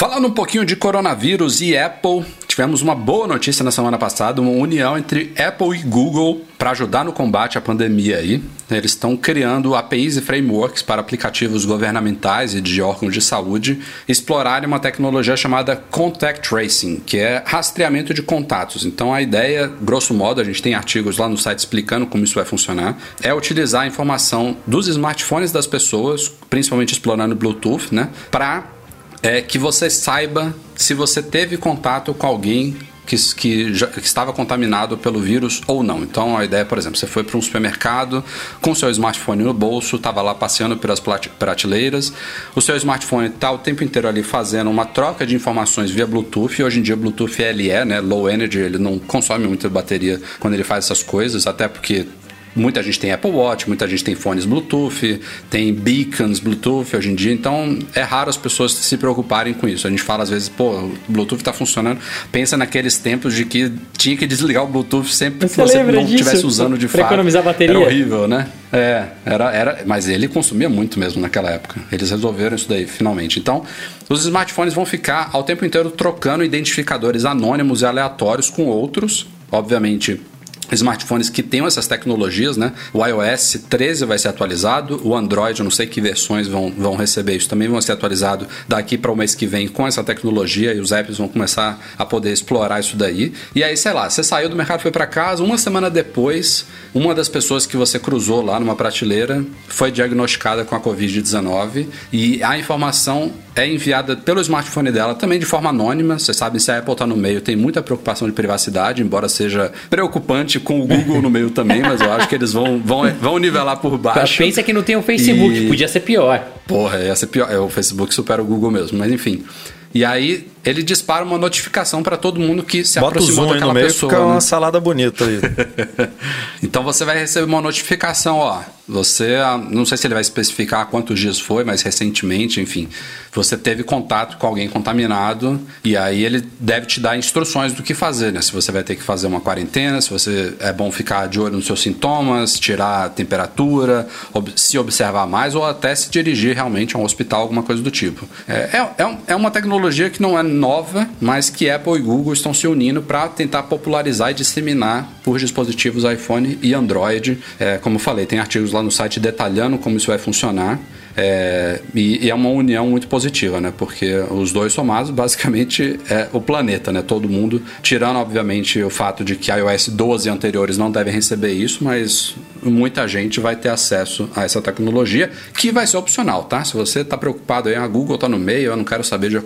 Falando um pouquinho de coronavírus e Apple, tivemos uma boa notícia na semana passada, uma união entre Apple e Google para ajudar no combate à pandemia aí. Eles estão criando APIs e frameworks para aplicativos governamentais e de órgãos de saúde explorarem uma tecnologia chamada Contact Tracing, que é rastreamento de contatos. Então a ideia, grosso modo, a gente tem artigos lá no site explicando como isso vai funcionar, é utilizar a informação dos smartphones das pessoas, principalmente explorando Bluetooth, né, para é que você saiba se você teve contato com alguém que, que, já, que estava contaminado pelo vírus ou não. Então a ideia, por exemplo, você foi para um supermercado com seu smartphone no bolso, estava lá passeando pelas prateleiras, o seu smartphone está o tempo inteiro ali fazendo uma troca de informações via Bluetooth. Hoje em dia Bluetooth é LE, né? Low Energy, ele não consome muita bateria quando ele faz essas coisas, até porque Muita gente tem Apple Watch, muita gente tem fones Bluetooth, tem beacons Bluetooth hoje em dia, então é raro as pessoas se preocuparem com isso. A gente fala às vezes, pô, o Bluetooth está funcionando. Pensa naqueles tempos de que tinha que desligar o Bluetooth sempre que você não estivesse usando de fato. economizar bateria. Era horrível, né? É, era, era, mas ele consumia muito mesmo naquela época. Eles resolveram isso daí, finalmente. Então, os smartphones vão ficar ao tempo inteiro trocando identificadores anônimos e aleatórios com outros, obviamente smartphones que tenham essas tecnologias, né? O iOS 13 vai ser atualizado, o Android, eu não sei que versões vão, vão receber isso, também vão ser atualizados daqui para o mês que vem com essa tecnologia e os apps vão começar a poder explorar isso daí. E aí, sei lá, você saiu do mercado, foi para casa, uma semana depois, uma das pessoas que você cruzou lá numa prateleira foi diagnosticada com a Covid-19 e a informação é enviada pelo smartphone dela também de forma anônima. Você sabe, se a Apple está no meio, tem muita preocupação de privacidade, embora seja preocupante com o Google no meio também, mas eu acho que eles vão, vão, vão nivelar por baixo. Pensa que não tem o Facebook, e... podia ser pior. Porra, ia ser pior. É, o Facebook supera o Google mesmo, mas enfim. E aí ele dispara uma notificação para todo mundo que se Bota aproximou o daquela no meio, pessoa. Fica né? uma salada bonita aí. então você vai receber uma notificação, ó. Você, ah, não sei se ele vai especificar quantos dias foi, mas recentemente, enfim, você teve contato com alguém contaminado e aí ele deve te dar instruções do que fazer, né? Se você vai ter que fazer uma quarentena, se você é bom ficar de olho nos seus sintomas, tirar a temperatura, ob se observar mais ou até se dirigir realmente a um hospital, alguma coisa do tipo. É, é, é, é uma tecnologia que não é nova, mas que Apple e Google estão se unindo para tentar popularizar e disseminar por dispositivos iPhone e Android. É, como falei, tem artigos lá no site detalhando como isso vai funcionar. É, e, e, é uma união muito positiva, né? Porque os dois somados basicamente é o planeta, né? Todo mundo, tirando obviamente o fato de que iOS 12 anteriores não devem receber isso, mas muita gente vai ter acesso a essa tecnologia que vai ser opcional, tá? Se você está preocupado aí, a Google está no meio, eu não quero saber de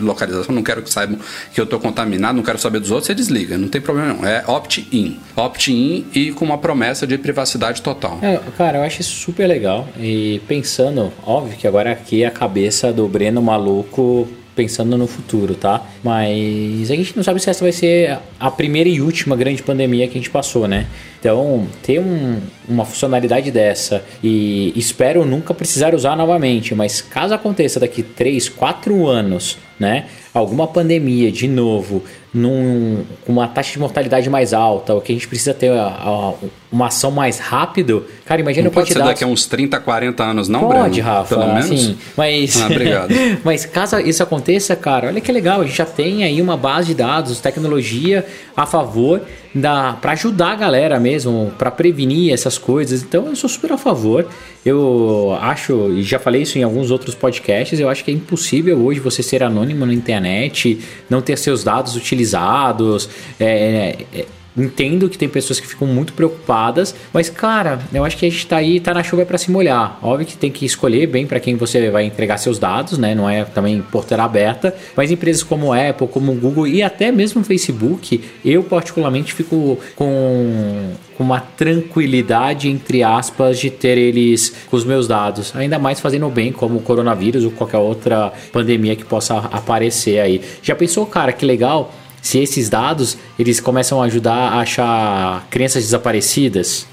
localização, não quero que saibam que eu estou contaminado, não quero saber dos outros, você desliga, não tem problema não. É opt-in. Opt-in e com uma promessa de privacidade total. É, cara, eu acho isso super legal e pensando óbvio que agora aqui é a cabeça do Breno maluco pensando no futuro, tá? Mas a gente não sabe se essa vai ser a primeira e última grande pandemia que a gente passou, né? Então, ter um, uma funcionalidade dessa e espero nunca precisar usar novamente, mas caso aconteça daqui 3, 4 anos, né? Alguma pandemia de novo, num, com uma taxa de mortalidade mais alta, ou que a gente precisa ter a, a, uma ação mais rápido, cara, imagina não o pode ser daqui a uns 30, 40 anos, não, Pode, Breno? Rafa, Pelo menos? Sim, mas... Ah, obrigado. mas caso isso aconteça, cara, olha que legal, a gente já tem aí uma base de dados, tecnologia a favor da para ajudar a galera mesmo, para prevenir essas coisas. Então eu sou super a favor. Eu acho, e já falei isso em alguns outros podcasts, eu acho que é impossível hoje você ser anônimo na internet, não ter seus dados utilizados. É, é, Entendo que tem pessoas que ficam muito preocupadas, mas cara, eu acho que a gente tá aí, tá na chuva para se molhar. Óbvio que tem que escolher bem para quem você vai entregar seus dados, né? Não é também porteira aberta, mas empresas como Apple, como Google e até mesmo Facebook, eu particularmente fico com uma tranquilidade entre aspas de ter eles com os meus dados, ainda mais fazendo bem como o coronavírus ou qualquer outra pandemia que possa aparecer aí. Já pensou, cara, que legal? Se esses dados eles começam a ajudar a achar crianças desaparecidas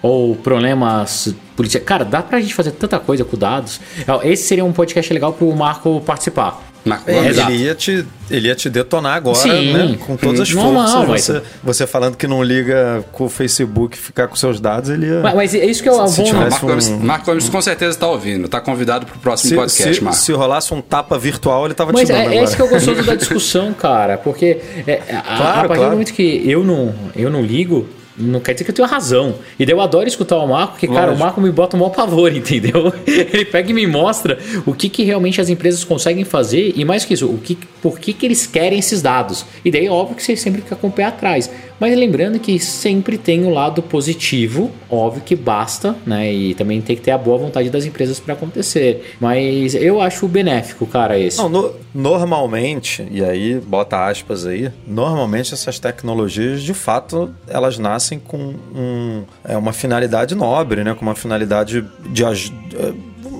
ou problemas políticos. Cara, dá pra gente fazer tanta coisa com dados. Esse seria um podcast legal pro Marco participar. É, ele, ia te, ele ia te detonar agora, Sim. né? Com todas as Normal, forças. mas- Você, você falando que não liga com o Facebook ficar com seus dados, ele ia. Mas, mas é isso que eu Se tivesse Marco, um- Gomes, Marco Gomes com certeza está ouvindo. Está convidado para o próximo se, podcast, se, Marco. se rolasse um tapa virtual, ele tava Mas te dando é, é isso que eu gostoso da discussão, cara. Porque é, a, a partir claro. do momento que eu não, eu não ligo, não quer dizer que eu tenho razão. E daí eu adoro escutar o Marco, porque, cara, o Lógico. Marco me bota o maior pavor, entendeu? Ele pega e me mostra o que, que realmente as empresas conseguem fazer e mais que isso, o que, por que, que eles querem esses dados. E daí, óbvio que você sempre fica com o pé atrás. Mas lembrando que sempre tem o lado positivo, óbvio que basta, né? E também tem que ter a boa vontade das empresas para acontecer. Mas eu acho benéfico, cara, esse. Não, no- normalmente, e aí bota aspas aí, normalmente essas tecnologias, de fato, elas nascem com um, é, uma finalidade nobre, né? Com uma finalidade de aj- eh,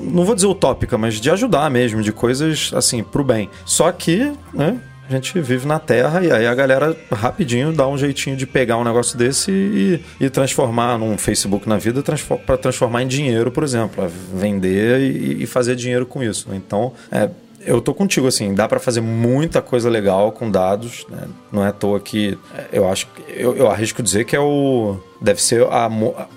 não vou dizer utópica, mas de ajudar mesmo, de coisas assim, pro bem. Só que, né? A gente vive na Terra e aí a galera rapidinho dá um jeitinho de pegar um negócio desse e, e transformar num Facebook na vida para transformar em dinheiro, por exemplo, vender e, e fazer dinheiro com isso. Então, é, eu tô contigo, assim, dá para fazer muita coisa legal com dados, né? Não é à toa que é, eu acho eu, eu arrisco dizer que é o deve ser a,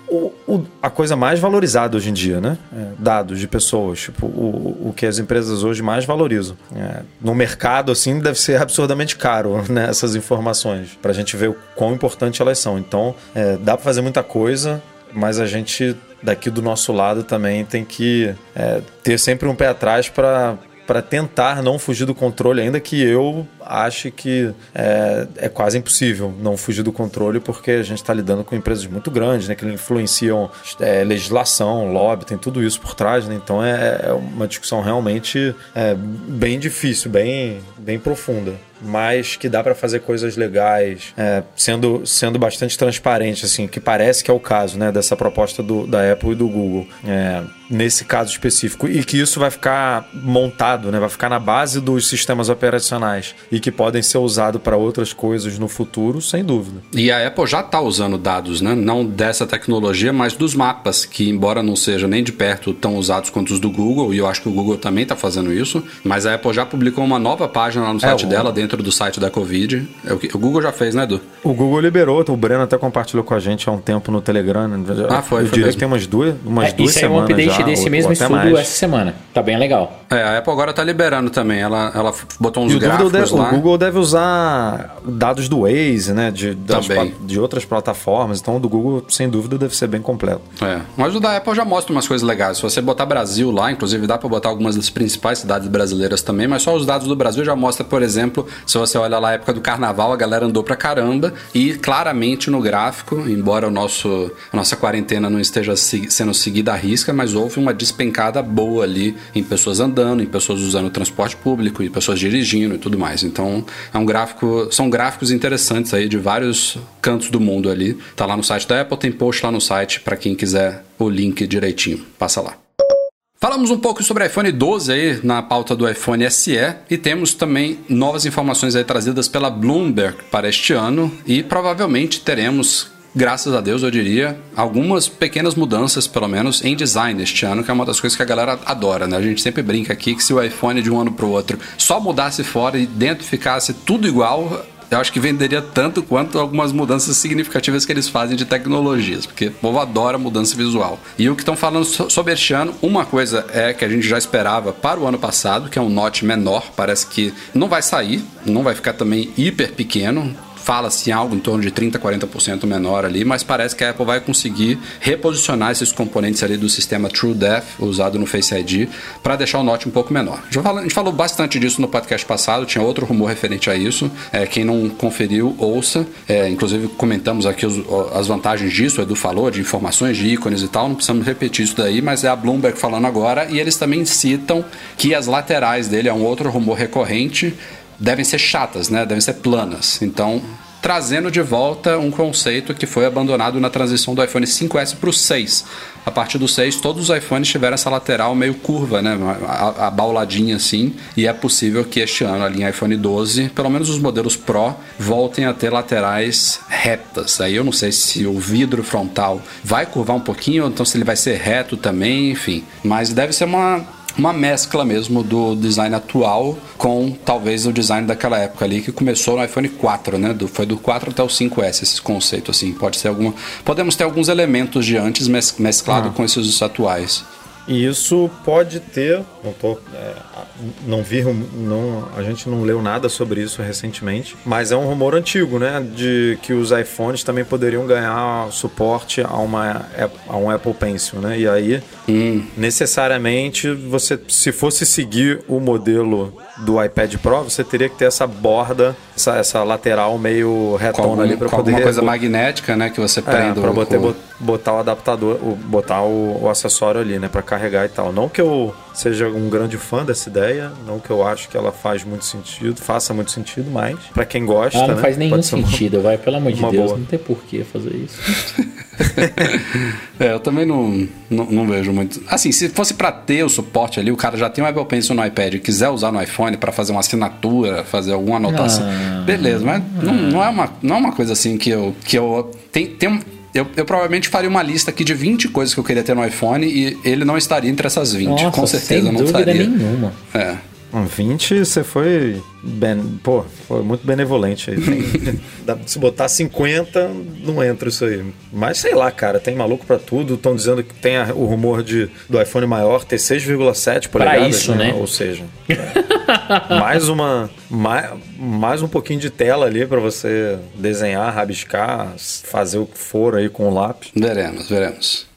o- o- a coisa mais valorizada hoje em dia, né? É, dados de pessoas, tipo o, o que as empresas hoje mais valorizam. É, no mercado, assim, deve ser absurdamente caro, né? Essas informações para a gente ver o quão importante elas são. Então, é, dá para fazer muita coisa, mas a gente daqui do nosso lado também tem que é, ter sempre um pé atrás para para tentar não fugir do controle, ainda que eu ache que é, é quase impossível não fugir do controle, porque a gente está lidando com empresas muito grandes, né, que influenciam é, legislação, lobby, tem tudo isso por trás, né, então é, é uma discussão realmente é, bem difícil, bem, bem profunda. Mas que dá para fazer coisas legais, é, sendo, sendo bastante transparente, assim, que parece que é o caso, né, dessa proposta do, da Apple e do Google, é, nesse caso específico, e que isso vai ficar montado, né, vai ficar na base dos sistemas operacionais e que podem ser usados para outras coisas no futuro, sem dúvida. E a Apple já está usando dados, né? Não dessa tecnologia, mas dos mapas, que embora não seja nem de perto tão usados quanto os do Google, e eu acho que o Google também está fazendo isso, mas a Apple já publicou uma nova página lá no site o- dela, dentro do site da Covid. É o que- O Google já fez, né, Edu? O Google liberou, o Breno até compartilhou com a gente há um tempo no Telegram. né? Ah, foi, Eu foi diria mesmo. que tem umas duas, umas É, duas isso é um semanas update já, desse ou- mesmo ou estudo mais. essa semana. Tá bem legal. É, a Apple agora tá liberando também. Ela, ela botou uns E o, Google gráficos deve, o. Google deve usar dados do Waze, né? De, das Também. de outras plataformas. Então o do Google, sem dúvida, deve ser bem completo. É, mas o da Apple já mostra umas coisas legais. Se você botar Brasil lá, inclusive dá para botar algumas das principais cidades brasileiras também, mas só os dados do Brasil já mostra, por exemplo, se você olha lá a época do carnaval, a galera andou pra caramba e claramente no gráfico, embora o nosso, a nossa quarentena não esteja se- sendo seguida à risca, mas houve uma despencada boa ali em pessoas andando, em pessoas usando o transporte público, em pessoas dirigindo e tudo mais. Então, é um gráfico, são gráficos interessantes aí de vários cantos do mundo ali. Tá lá no site da Apple, tem post lá no site para quem quiser o link direitinho. Passa lá. Falamos um pouco sobre iPhone 12 aí na pauta do iPhone SE e temos também novas informações aí trazidas pela Bloomberg para este ano e provavelmente teremos Graças a Deus, eu diria, algumas pequenas mudanças, pelo menos, em design este ano, que é uma das coisas que a galera adora, né? A gente sempre brinca aqui que se o iPhone de um ano para o outro só mudasse fora e dentro ficasse tudo igual, eu acho que venderia tanto quanto algumas mudanças significativas que eles fazem de tecnologias, porque o povo adora mudança visual. E o que estão falando so- sobre este ano, uma coisa é que a gente já esperava para o ano passado, que é um note menor, parece que não vai sair, não vai ficar também hiper pequeno. Fala-se algo em torno de 30, 40% menor ali, mas parece que a Apple vai conseguir reposicionar esses componentes ali do sistema TrueDepth usado no Face ID para deixar o Note um pouco menor. A gente falou bastante disso no podcast passado, tinha outro rumor referente a isso. É, quem não conferiu, ouça. É, inclusive comentamos aqui os- as vantagens disso, o Edu falou, de informações, de ícones e tal, não precisamos repetir isso daí, mas é a Bloomberg falando agora e eles também citam que as laterais dele é um outro rumor recorrente devem ser chatas, né? Devem ser planas. Então, trazendo de volta um conceito que foi abandonado na transição do iPhone 5S para o 6. A partir do 6, todos os iPhones tiveram essa lateral meio curva, né? Abauladinha assim. E é possível que este ano a linha iPhone 12, pelo menos os modelos Pro, voltem a ter laterais retas. Aí eu não sei se o vidro frontal vai curvar um pouquinho, ou então se ele vai ser reto também, enfim. Mas deve ser uma uma mescla mesmo do design atual com talvez o design daquela época ali que começou no iPhone 4, né? Do, foi do 4 até o 5S esse conceito assim. Pode ser alguma, podemos ter alguns elementos de antes mes, mesclado com esses atuais. E isso pode ter, não tô, é, não vi, não, a gente não leu nada sobre isso recentemente, mas é um rumor antigo, né, de que os iPhones também poderiam ganhar suporte a uma a um Apple Pencil, né? E aí necessariamente você, se fosse seguir o modelo do iPad Pro, você teria que ter essa borda, essa, essa lateral meio retona algum, ali para poder alguma coisa magnética, né? Que você é, prende pra o- botar, o- bot- botar o adaptador, o- botar o, o acessório ali, né, Pra carregar e tal. Não que eu seja um grande fã dessa ideia, não que eu acho que ela faz muito sentido, faça muito sentido, mas pra quem gosta, Ah, não né, faz nenhum pode ser uma- sentido, vai, pelo amor de uma Deus, boa. não tem por que fazer isso. É, eu também não, não, não vejo muito. Assim, se fosse pra ter o suporte ali, o cara já tem um Apple Pencil no iPad e quiser usar no iPhone pra fazer uma assinatura, fazer alguma anotação, Ah. beleza, mas não, não, é uma, não é uma coisa assim que eu. Que eu tem, tem um- eu, eu provavelmente faria uma lista aqui de 20 coisas que eu queria ter no iPhone e ele não estaria entre essas 20. Nossa, com certeza sem não dúvida estaria. nenhuma. É. Um 20, você foi. Ben... Pô, foi muito benevolente aí. Tem- Se botar 50, não entra isso aí. Mas sei lá, cara, tem maluco pra tudo. Estão dizendo que tem a- o rumor de, do iPhone maior ter 6,7 polegadas. isso, né? Ou seja, é, mais uma. Mais, mais um pouquinho de tela ali pra você desenhar, rabiscar, fazer o que for aí com o lápis. Veremos, veremos.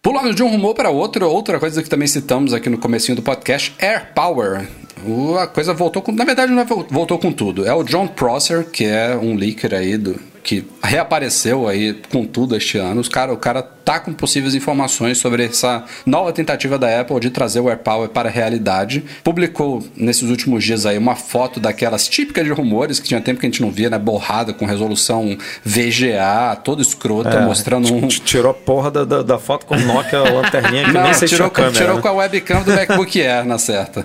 Pulando de um rumor para outro, outra coisa que também citamos aqui no comecinho do podcast, Air Power. O- A coisa voltou com. Na verdade, não é vol- voltou com tudo. É o John Prosser, que é um leaker aí do. Que reapareceu aí com tudo este ano. Os cara, o cara tá com possíveis informações sobre essa nova tentativa da Apple de trazer o AirPower para a realidade. Publicou nesses últimos dias aí uma foto daquelas típicas de rumores que tinha tempo que a gente não via, né? Borrada com resolução VGA, toda escrota, É, mostrando um, Tirou a porra da, da, da foto com o Nokia lanterninha que nem sei se tirou, câmera. tirou né? com a webcam do MacBook Air na certa.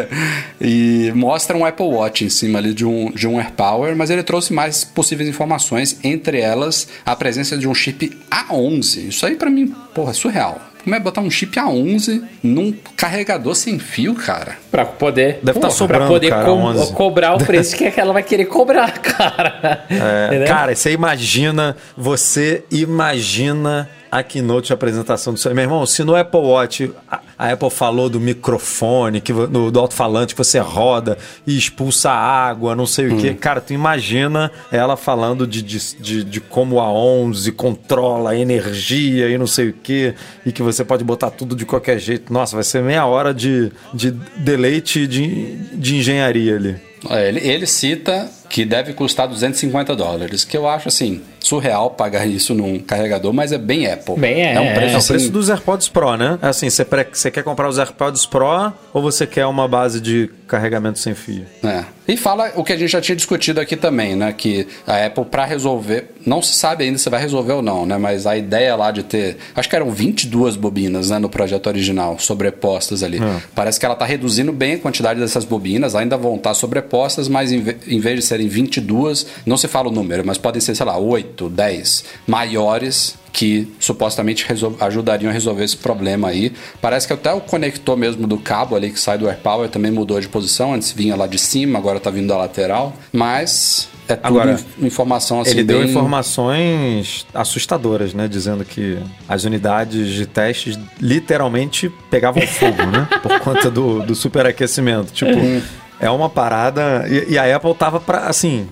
e mostra um Apple Watch em cima ali de um, de um AirPower, mas ele trouxe mais possíveis informações, entre elas a presença de um chip A11. Isso aí pra mim, porra, é surreal. Como é botar um chip A11 num carregador sem fio, cara? Pra poder. Deve tá Porra, sobrando, Pra poder cara, co- 11. cobrar o preço que ela vai querer cobrar, cara. É, cara, você imagina, você imagina a keynote de apresentação do seu. Meu irmão, se no Apple Watch a, a Apple falou do microfone, que, do, do alto-falante, que você roda e expulsa água, não sei o que. Cara, tu imagina ela falando de, de, de, de como a 11 controla a energia e não sei o que, e que você pode botar tudo de qualquer jeito. Nossa, vai ser meia hora de, de deleite de, de engenharia ali. Ele, ele cita que deve custar 250 dólares, que eu acho assim, surreal pagar isso num carregador, mas é bem Apple. Bem, é, um preço É o assim, preço dos AirPods Pro, né? É Assim, você, pre- você quer comprar os AirPods Pro ou você quer uma base de carregamento sem fio? É. E fala o que a gente já tinha discutido aqui também, né? Que a Apple, para resolver, não se sabe ainda se vai resolver ou não, né? Mas a ideia lá de ter. Acho que eram 22 bobinas né, no projeto original, sobrepostas ali. Parece que ela tá reduzindo bem a quantidade dessas bobinas, ainda vão estar sobrepostas, mas em, em vez de serem 22, não se fala o número, mas podem ser, sei lá, 8, 10 maiores que supostamente ajudariam a resolver esse problema aí. Parece que até o conector mesmo do cabo ali que sai do AirPower também mudou de posição. Antes vinha lá de cima, agora tá vindo da lateral. Mas é tudo Agora, in- informação assim Ele deu bem- informações assustadoras, né? Dizendo que as unidades de testes literalmente pegavam fogo, né? Por conta do, do superaquecimento. Tipo, é uma parada. E, e a Apple tava pra. Assim.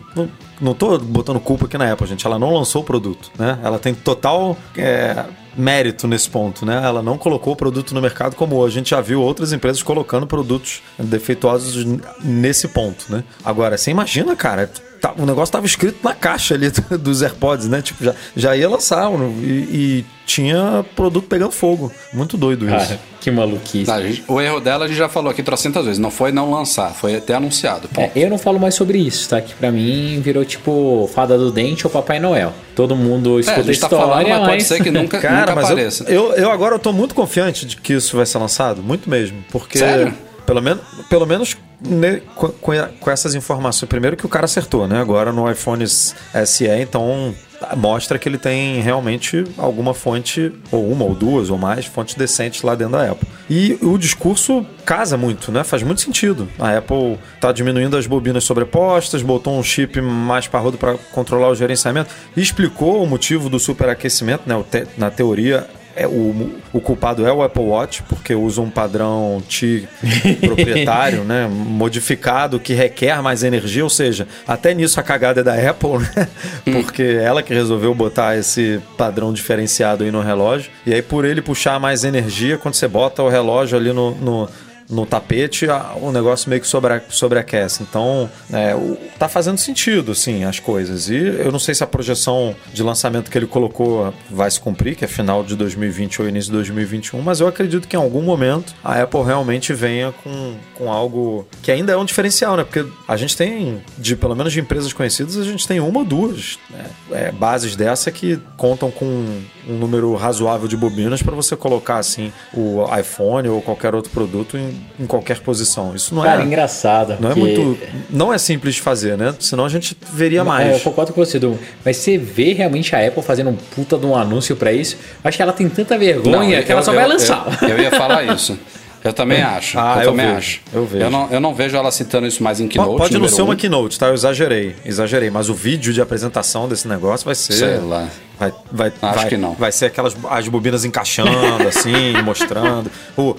Não, tô botando culpa aqui na Apple, gente. Ela não lançou o produto, né? Ela tem total. é, mérito nesse ponto, né? Ela não colocou o produto no mercado como a gente já viu outras empresas colocando produtos defeituosos nesse ponto, né? Agora, você imagina, cara, tá- o negócio tava escrito na caixa ali do- dos AirPods, né? Tipo, já, já ia lançar e, e tinha produto pegando fogo. Muito doido isso. Cara, que maluquice. Gente- o erro dela a gente já falou aqui trocentas vezes. Não foi não lançar, foi até anunciado. É, eu não falo mais sobre isso, tá? Que pra mim virou tipo Fada do Dente ou Papai Noel. Todo mundo É, escuta a gente tá história, falando, mas mas... pode ser que nunca, Cara, nunca mas eu, apareça. eu, eu agora eu tô muito confiante de que isso vai ser lançado. Muito mesmo. Porque. Sério? Pelo menos, pelo menos ne- com, com essas informações. Primeiro que o cara acertou, né? Agora no iPhone SE, então mostra que ele tem realmente alguma fonte, ou uma ou duas ou mais, fontes decentes lá dentro da Apple. E o discurso casa muito, né? Faz muito sentido. A Apple tá diminuindo as bobinas sobrepostas, botou um chip mais parrudo para controlar o gerenciamento, explicou o motivo do superaquecimento, né? Te- Na teoria, é, o, o culpado é o Apple Watch, porque usa um padrão TI proprietário, né? Modificado, que requer mais energia, ou seja, até nisso a cagada é da Apple, né? Porque ela que resolveu botar esse padrão diferenciado aí no relógio. E aí, por ele puxar mais energia, quando você bota o relógio ali no. no no tapete, o negócio meio que sobre, sobreaquece. Então, é, o- tá fazendo sentido, assim, as coisas. E eu não sei se a projeção de lançamento que ele colocou vai se cumprir, que é final de 2020 ou início de 2021, mas eu acredito que em algum momento a Apple realmente venha com, com algo que ainda é um diferencial, né? Porque a gente tem, de pelo menos de empresas conhecidas, a gente tem uma ou duas né? É, bases dessa que contam com um número razoável de bobinas para você colocar assim o iPhone ou qualquer outro produto em, em qualquer posição. Isso não Cara, é engraçado. não é que- muito não é simples de fazer, né? Senão a gente veria É, eu mais. concordo com você, Du. Mas você vê realmente a Apple fazendo um puta de um anúncio pra isso? Acho que ela tem tanta vergonha Não, que ela eu- só eu- vai lançar. Eu, eu ia falar isso. Eu também acho. Ah, eu, eu também vejo, acho. eu vejo. não, eu não vejo ela citando isso mais em Keynote. Pode não ser uma um. keynote, tá? Eu exagerei, exagerei. Mas o vídeo de apresentação desse negócio vai ser. Sei lá. Vai, vai, Acho vai, que não. Vai ser aquelas as bobinas encaixando, assim, mostrando. O,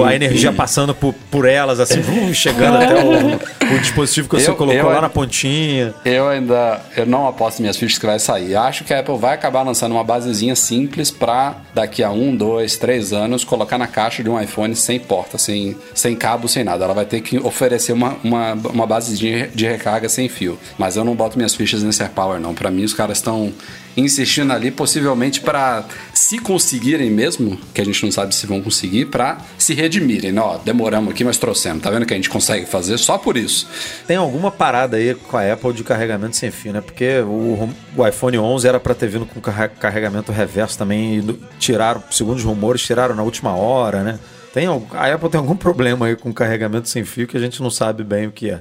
o- a energia passando por, por elas, assim, uh, chegando até o, o dispositivo que você Eu- colocou eu- lá na pontinha. Eu ainda eu não aposto minhas fichas que vai sair. Acho que a Apple vai acabar lançando uma basezinha simples pra daqui a um, dois, três anos colocar na caixa de um iPhone sem porta, sem, sem cabo, sem nada. Ela vai ter que oferecer uma, uma, uma basezinha de recarga sem fio. Mas eu não boto minhas fichas nesse AirPower, não. Pra mim, os caras estão insistindo ali, possivelmente pra se conseguirem mesmo, que a gente não sabe se vão conseguir, pra se redimirem. né? Ó, demoramos aqui, mas trouxemos. Tá vendo que a gente consegue fazer só por isso? Tem alguma parada aí com a Apple de carregamento sem fio, né? Porque o, o iPhone 11 era pra ter vindo com carre- carregamento reverso também. E tiraram, segundo os rumores, tiraram na última hora, né? Tem, a Apple tem algum problema aí com carregamento sem fio que a gente não sabe bem o que é.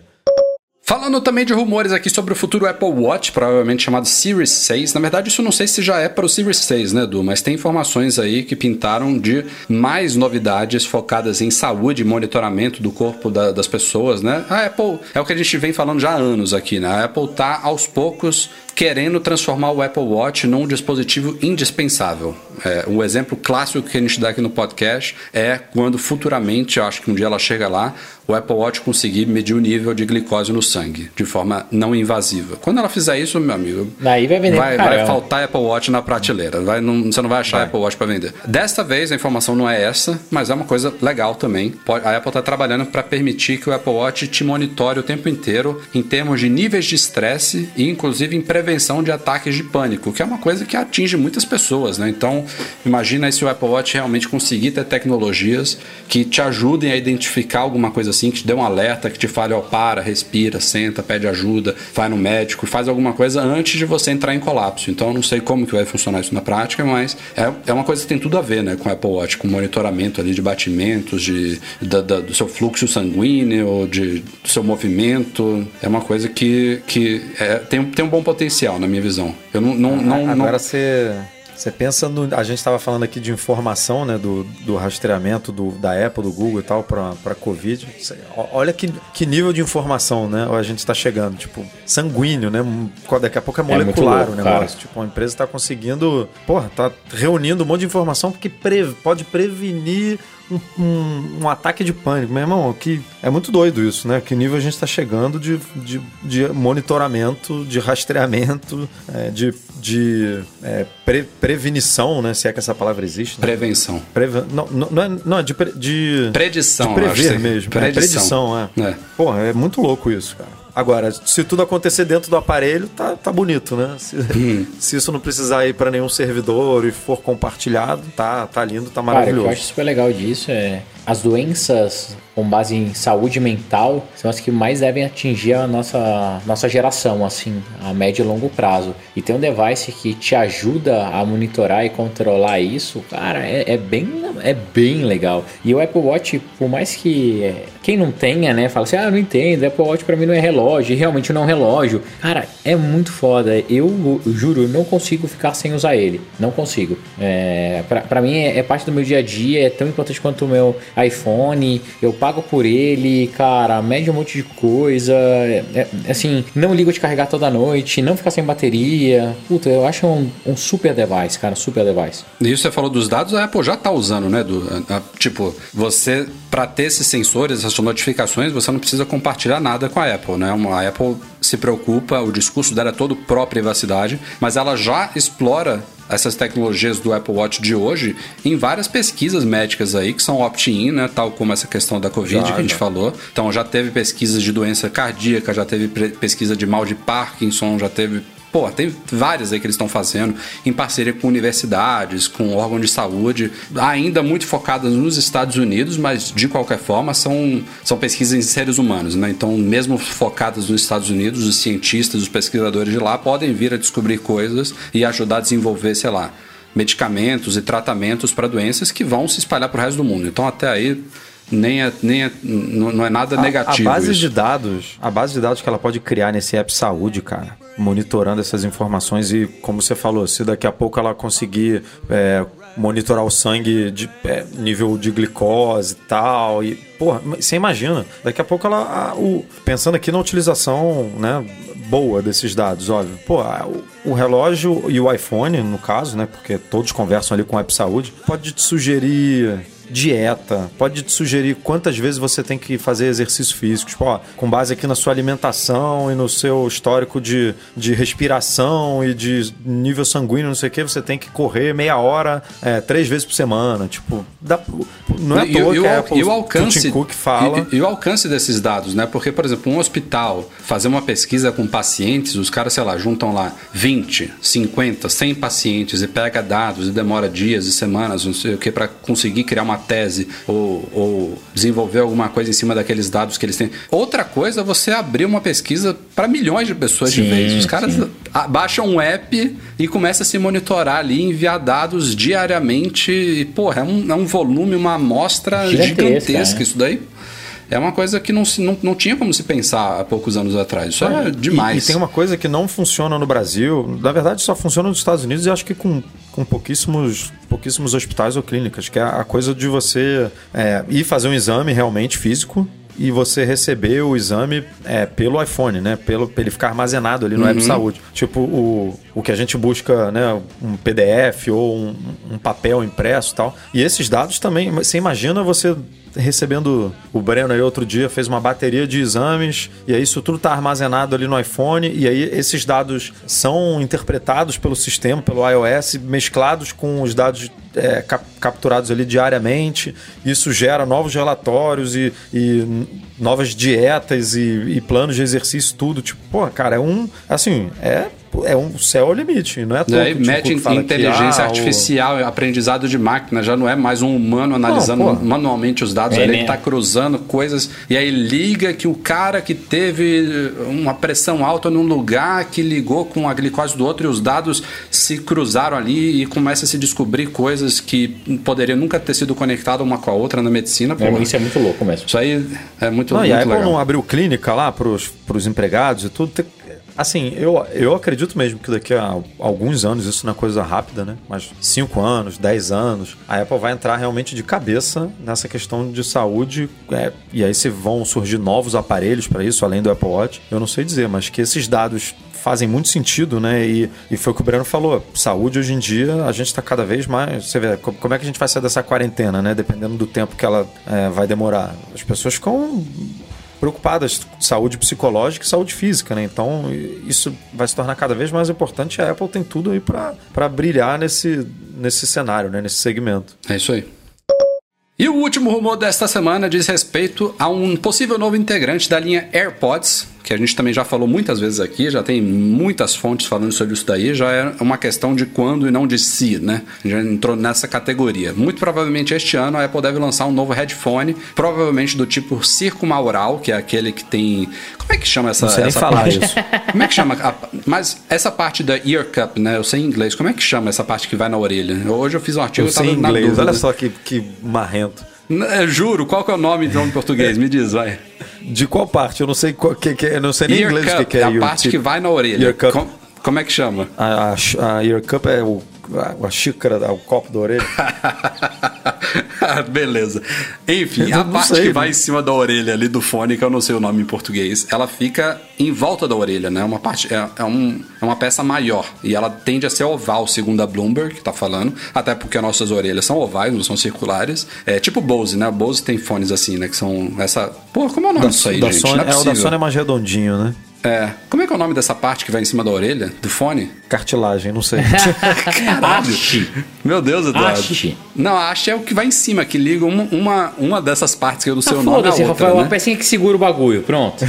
Falando também de rumores aqui sobre o futuro Apple Watch, provavelmente chamado Series 6. Na verdade, isso não sei se já é para o Series 6, né, Edu? Mas tem informações aí que pintaram de mais novidades focadas em saúde e monitoramento do corpo da- das pessoas, né? A Apple é o que a gente vem falando já há anos aqui, né? A Apple tá aos poucos querendo transformar o Apple Watch num dispositivo indispensável. É, um exemplo clássico que a gente dá aqui no podcast é quando futuramente, eu acho que um dia ela chega lá, o Apple Watch conseguir medir o nível de glicose no sangue de forma não invasiva. Quando ela fizer isso, meu amigo, Daí vai vender vai, vai faltar Apple Watch na prateleira. Vai, não- você não vai achar Apple Watch para vender. Desta vez a informação não é essa, mas é uma coisa legal também. A Apple está trabalhando para permitir que o Apple Watch te monitore o tempo inteiro em termos de níveis de estresse e inclusive em prevenção de ataques de pânico, que é uma coisa que atinge muitas pessoas, né? Então, imagina se o Apple Watch realmente conseguir ter tecnologias que te ajudem a identificar alguma coisa assim, que te dê um alerta, que te fale, ó, para, respira, senta, pede ajuda, vai no médico, faz alguma coisa antes de você entrar em colapso. Então, eu não sei como que vai funcionar isso na prática, mas é, é uma coisa que tem tudo a ver, né, com o Apple Watch, com monitoramento ali de batimentos, de, da- da- do seu fluxo sanguíneo, de, do seu movimento. É uma coisa que, que é, tem, tem um bom potencial, na minha visão. Eu não... não, não, não- Agora você. Você pensa no. A gente estava falando aqui de informação, né? Do, do rastreamento do, da Apple, do Google e tal, para Covid. Cê- Olha que, que nível de informação, né? A gente está chegando. Tipo, sanguíneo, né? Daqui a pouco é muito molecular louco, o negócio. cara. Tipo, a empresa está conseguindo. Porra, tá reunindo um monte de informação porque pre- pode prevenir um, um- um ataque de pânico. Meu irmão, que é muito doido isso, né? Que nível a gente está chegando de, de, de monitoramento, de rastreamento, é, de, de é, pre- prevenição, né? Se é que essa palavra existe. Né? Prevenção. Preve- não, não, não é, não, é de, pre- de, Predição, de prever que- mesmo. predição. É, predição, é. É. Porra, é muito louco isso, cara. Agora, se tudo acontecer dentro do aparelho, tá, tá bonito, né? Se, Hum. se isso não precisar ir para nenhum servidor e for compartilhado, tá, tá lindo, tá Cara, o que eu maravilhoso. acho super legal disso é as doenças com base em saúde mental são as que mais devem atingir a nossa, nossa geração, assim, a médio e longo prazo. E ter um device que te ajuda a monitorar e controlar isso, cara, é, é bem, é bem legal. E o Apple Watch, por mais que é, quem não tenha, né, fala assim, ah, não entendo, Apple Watch pra mim não é relógio, realmente não é um relógio. Cara, é muito foda. Eu, eu juro, não consigo ficar sem usar ele. Não consigo. É, pra, pra mim é, é parte do meu dia a dia, é tão importante quanto o meu iPhone. Eu pago por ele, cara, mede um monte de coisa. é- é- assim, não ligo de carregar toda noite, não ficar sem bateria. Puta, eu acho um, um super device, cara, super device. E isso você falou dos dados, a Apple já está usando, né? Do, a- a- tipo, você, para ter esses sensores, essas notificações, você não precisa compartilhar nada com a Apple, né? A Apple se preocupa, o discurso dela é todo pró-privacidade, mas ela já explora essas tecnologias do Apple Watch de hoje em várias pesquisas médicas aí que são opt-in, né? Tal como essa questão da Covid Já, que a gente já. falou. Então já teve pesquisas de doença cardíaca, já teve pesquisa de mal de Parkinson, já teve Pô, tem várias aí que eles estão fazendo em parceria com universidades, com órgãos de saúde, ainda muito focadas nos Estados Unidos, mas de qualquer forma são, são pesquisas em seres humanos, né? Então, mesmo focadas nos Estados Unidos, os cientistas, os pesquisadores de lá podem vir a descobrir coisas e ajudar a desenvolver, sei lá, medicamentos e tratamentos para doenças que vão se espalhar para o resto do mundo. Então, até aí, nem é, nem é, não é nada A- negativo. A, base isso. de dados, a base de dados que ela pode criar nesse app saúde, cara, monitorando essas informações e, como você falou, se daqui a pouco ela conseguir é, monitorar o sangue de é, nível de glicose e tal, e porra, você imagina, daqui a pouco ela, a- o, pensando aqui na utilização, né? Boa desses dados, óbvio. Pô, o relógio e o iPhone, no caso, né? Porque todos conversam ali com o app saúde, pode te sugerir dieta, pode te sugerir quantas vezes você tem que fazer exercício físico. Tipo, ó, com base aqui na sua alimentação e no seu histórico de, de respiração e de nível sanguíneo, não sei o que, você tem que correr meia hora, é, três vezes por semana. Tipo, dá- não é à toa que o, a Apple, e o alcance Tim Cook fala... E, e o alcance desses dados, né? Porque, por exemplo, um hospital fazer uma pesquisa com pacientes, os caras, sei lá, juntam lá 20, 50, 100 pacientes e pega dados e demora dias e semanas, não sei o que, para conseguir criar uma tese ou, ou desenvolver alguma coisa em cima daqueles dados que eles têm. Outra coisa é você abrir uma pesquisa para milhões de pessoas de Sim, vez. Os caras sim. baixam um app e começa a se monitorar ali, enviar dados diariamente. E, porra, é um, é um volume, uma amostra Gigantesca, gigantesca. né? Isso daí é uma coisa que não, se- não, não tinha como se pensar há poucos anos atrás. Isso é E- demais. E, tem uma coisa que não funciona no Brasil, na verdade só funciona nos Estados Unidos e acho que com, com pouquíssimos, pouquíssimos hospitais ou clínicas, que é a coisa de você é, ir fazer um exame realmente físico e você receber o exame é, pelo iPhone, né? Pelo, ele ficar armazenado ali no App Saúde. Tipo, o, o que a gente busca, né? Um PDF ou um, um papel impresso e tal. E esses dados também, você imagina você recebendo o Breno aí outro dia fez uma bateria de exames e aí isso tudo está armazenado ali no iPhone e aí esses dados são interpretados pelo sistema, pelo iOS, mesclados com os dados é, cap- capturados ali diariamente. Isso gera novos relatórios e, e novas dietas e, e planos de exercício, tudo. Tipo, pô, cara, é um. Assim, é. É um céu ao limite, não é à toa E aí que o Tim mete Cook fala que, inteligência ah, o- artificial, aprendizado de máquina, já não é mais um humano analisando Não, manualmente os dados, É, ele né? está cruzando coisas, e aí liga que o cara que teve uma pressão alta num lugar que ligou com a glicose do outro e os dados se cruzaram ali e começa a se descobrir coisas que poderiam nunca ter sido conectadas uma com a outra na medicina. É, isso é muito louco mesmo. Isso aí é muito, Não, e muito a Apple legal. não abriu clínica lá pros, pros empregados e tudo. Assim, eu, eu acredito mesmo que daqui a alguns anos, isso não é coisa rápida, né? Mas 5 anos, 10 anos, a Apple vai entrar realmente de cabeça nessa questão de saúde. é, e aí se vão surgir novos aparelhos para isso, além do Apple Watch. Eu não sei dizer, mas que esses dados fazem muito sentido, né? E, e foi o que o Breno falou. Saúde hoje em dia, a gente está cada vez mais. Você vê, co- como é que a gente vai sair dessa quarentena, né? Dependendo do tempo que ela é, vai demorar. As pessoas ficam preocupadas com saúde psicológica e saúde física, né? Então isso vai se tornar cada vez mais importante. A Apple tem tudo aí para brilhar nesse, nesse cenário, né? Nesse segmento. É isso aí. E o último rumor desta semana diz respeito a um possível novo integrante da linha AirPods, que a gente também já falou muitas vezes aqui, já tem muitas fontes falando sobre isso daí, já é uma questão de quando e não de se, né? Já entrou nessa categoria. Muito provavelmente este ano a Apple deve lançar um novo headphone, provavelmente do tipo circumaural, que é aquele que tem. Como é que chama essa, Não sei essa falar parte? isso. Como é que chama? A- Mas essa parte da ear cup, né? Eu sei em inglês. Como é que chama essa parte que vai na orelha? Hoje eu fiz um artigo Eu sei na inglês, dúvida. olha só que, que marrento. É, Juro, qual que é o nome então em português? Me diz, vai. De qual parte? Eu não sei qual, que, que, eu não sei nem em inglês o que, que é a parte que vai na orelha. Ear cup. Com- como é que chama? A, a, a ear cup é o, a, a xícara, o copo da orelha. Beleza. Enfim, a parte sei, que né? vai em cima da orelha ali do fone, que eu não sei o nome em português, ela fica em volta da orelha, né? Uma parte é, é, um, é uma peça maior e ela tende a ser oval, segundo a Bloomberg que tá falando, até porque as nossas orelhas são ovais, não são circulares. É tipo Bose, né? Bose tem fones assim, né? Que são essa. Pô, como é o nome disso aí, da gente? Sony, não é é, o da. Sony é mais redondinho, né? É. Como é que é o nome dessa parte que vai em cima da orelha do fone? Cartilagem, não sei. Ache. Meu Deus, Eduardo. Haste. Não, a haste é o que vai em cima, que liga uma, uma, uma dessas partes que eu não sei Ah, o nome à outra, Rafael, né? uma pecinha que segura o bagulho. Pronto.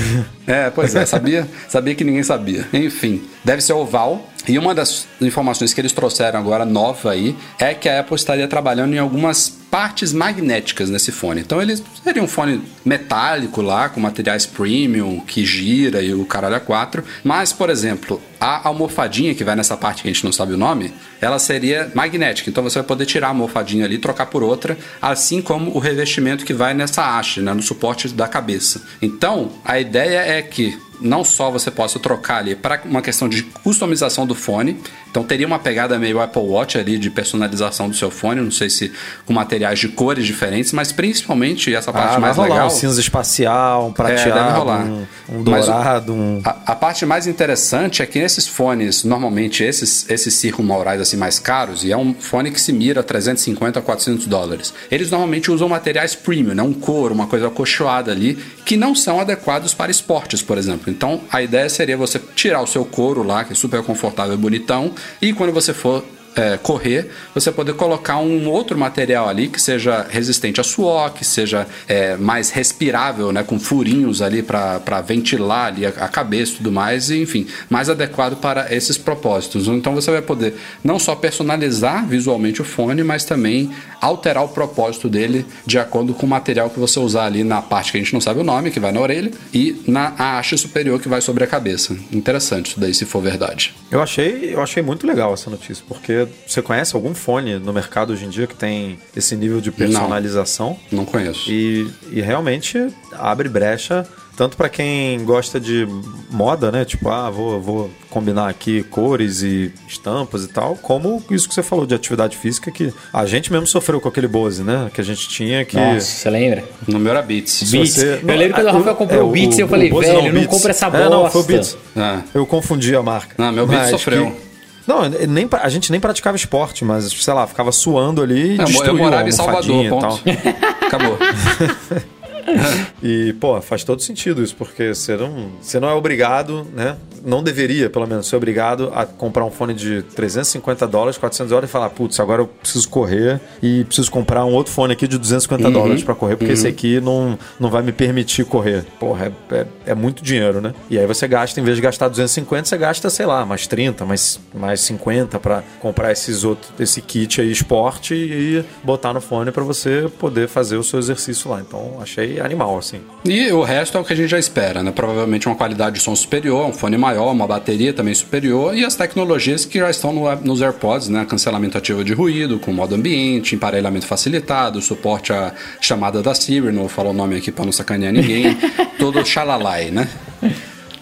É, pois é, sabia, sabia que ninguém sabia. Enfim, deve ser oval. E uma das informações que eles trouxeram agora, nova aí, é que a Apple estaria trabalhando em algumas partes magnéticas nesse fone. Então ele seria um fone metálico lá, com materiais premium, que gira e o caralho a quatro. Mas, por exemplo, a almofadinha que vai nessa parte que a gente não sabe o nome, ela seria magnética. Então você vai poder tirar a almofadinha ali e trocar por outra, assim como o revestimento que vai nessa haste, né, no suporte da cabeça. Então, a ideia é que não só você possa trocar ali para uma questão de customização do fone, então teria uma pegada meio Apple Watch ali de personalização do seu fone, não sei se com materiais de cores diferentes, mas principalmente essa parte Ah, vai mais rolar legal. um cinza espacial, um É, prateado, rolar. um, um dourado, um... A, a parte mais interessante é que nesses fones, normalmente esses, esses circunmaurais assim mais caros, e é um fone que se mira a 350 a 400 dólares, eles normalmente usam materiais premium, né? um couro, uma coisa acolchoada ali, que não são adequados para esportes, por exemplo. Então a ideia seria você tirar o seu couro lá, que é super confortável e bonitão, e quando você for é, correr, você poder colocar um outro material ali que seja resistente a suor, que seja é, mais respirável, né, com furinhos ali para ventilar ali a, a cabeça e tudo mais, e, enfim, mais adequado para esses propósitos. Então você vai poder não só personalizar visualmente o fone, mas também alterar o propósito dele de acordo com o material que você usar ali na parte que a gente não sabe o nome, que vai na orelha, e na haste superior que vai sobre a cabeça. Interessante isso daí, se for verdade. Eu achei, eu achei muito legal essa notícia, porque você conhece algum fone no mercado hoje em dia que tem esse nível de personalização? Não conheço. E, e realmente abre brecha tanto para quem gosta de moda, né? Tipo, ah, vou, vou combinar aqui cores e estampas e tal, como isso que você falou de atividade física, que a gente mesmo sofreu com aquele Bose, né? Que a gente tinha que. Nossa, você lembra? O meu era Beats. Beats. você- Eu lembro quando o Rafael comprou é, o Beats, eu falei, Bose velho, não Beats. compra essa É, não, foi o bosta. Beats. Ah. Eu confundi a marca. Não, meu Beats Mas sofreu. que- Não, nem, a gente nem praticava esporte, mas, sei lá, ficava suando ali e eu morava em Salvador, ponto. Acabou. E, pô, faz todo sentido isso, porque você não, você não é obrigado, né? Não deveria, pelo menos, ser obrigado a comprar um fone de 350 dólares, 400 dólares e falar, putz, agora eu preciso correr e preciso comprar um outro fone aqui de 250 Uhum. dólares pra correr, porque esse aqui não, não vai me permitir correr. Porra, é, é, é muito dinheiro, né? E aí você gasta, em vez de gastar 250, você gasta, sei lá, mais 30, mais, mais 50 pra comprar esses outros, esse kit aí, esporte, e botar no fone pra você poder fazer o seu exercício lá. Então, achei animal, assim. E o resto é o que a gente já espera, né? Provavelmente uma qualidade de som superior, um fone maior, uma bateria também superior e as tecnologias que já estão no- nos AirPods, né? Cancelamento ativo de ruído, com modo ambiente, emparelhamento facilitado, suporte à chamada da Siri, não vou falar o nome aqui para não sacanear ninguém, todo xalalai, né?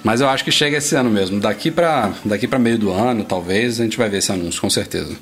Mas eu acho que chega esse ano mesmo. Daqui para daqui pra meio do ano, talvez, a gente vai ver esse anúncio, com certeza.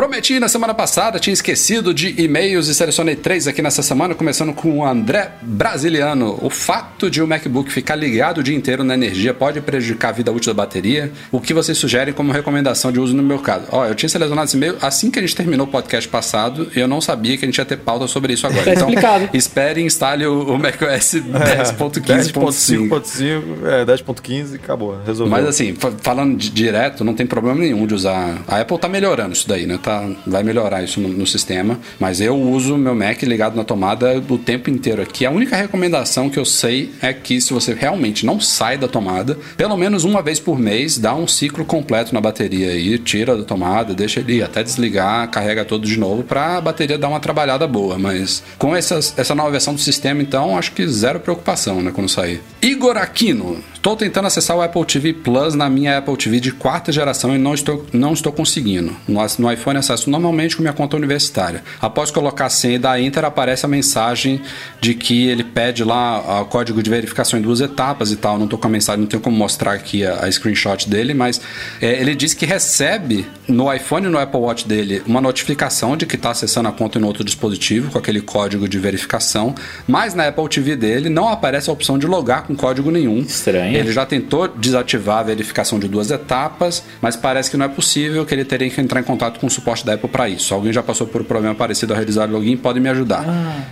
Prometi na semana passada, tinha esquecido de e-mails e selecionei três aqui nessa semana, começando com o André Brasiliano. O fato de o MacBook ficar ligado o dia inteiro na energia pode prejudicar a vida útil da bateria? O que vocês sugerem como recomendação de uso no meu caso? Ó, eu tinha selecionado esse e-mail assim que a gente terminou o podcast passado e eu não sabia que a gente ia ter pauta sobre isso agora. Tá então, explicado. espere e instale o, o macOS 10.15.5. 10.5.5, é, 10.15 acabou, resolveu. Mas assim, fa- falando de- direto, não tem problema nenhum de usar. A Apple tá melhorando isso daí, né? Tá, vai melhorar isso no, no sistema. Mas eu uso meu Mac ligado na tomada o tempo inteiro aqui. A única recomendação que eu sei é que se você realmente não sai da tomada, pelo menos uma vez por mês, dá um ciclo completo na bateria aí, tira da tomada, deixa ele até desligar, carrega todo de novo pra a bateria dar uma trabalhada boa. Mas com essas, essa nova versão do sistema, então, acho que zero preocupação, né, quando sair. Igor Aquino. Estou tentando acessar o Apple TV Plus na minha Apple TV de quarta geração e não estou, não estou conseguindo. No, no iPhone acesso normalmente com minha conta universitária. Após colocar a senha e dar Enter, aparece a mensagem de que ele pede lá o código de verificação em duas etapas e tal. Não estou com a mensagem, não tenho como mostrar aqui a, a screenshot dele, mas é, ele diz que recebe no iPhone e no Apple Watch dele uma notificação de que está acessando a conta em outro dispositivo com aquele código de verificação, mas na Apple TV dele não aparece a opção de logar com código nenhum. Estranho. Ele já tentou desativar a verificação de duas etapas, mas parece que não é possível, que ele teria que entrar em contato com o suporte da Apple para isso. Alguém já passou por um problema parecido ao realizar o login, pode me ajudar.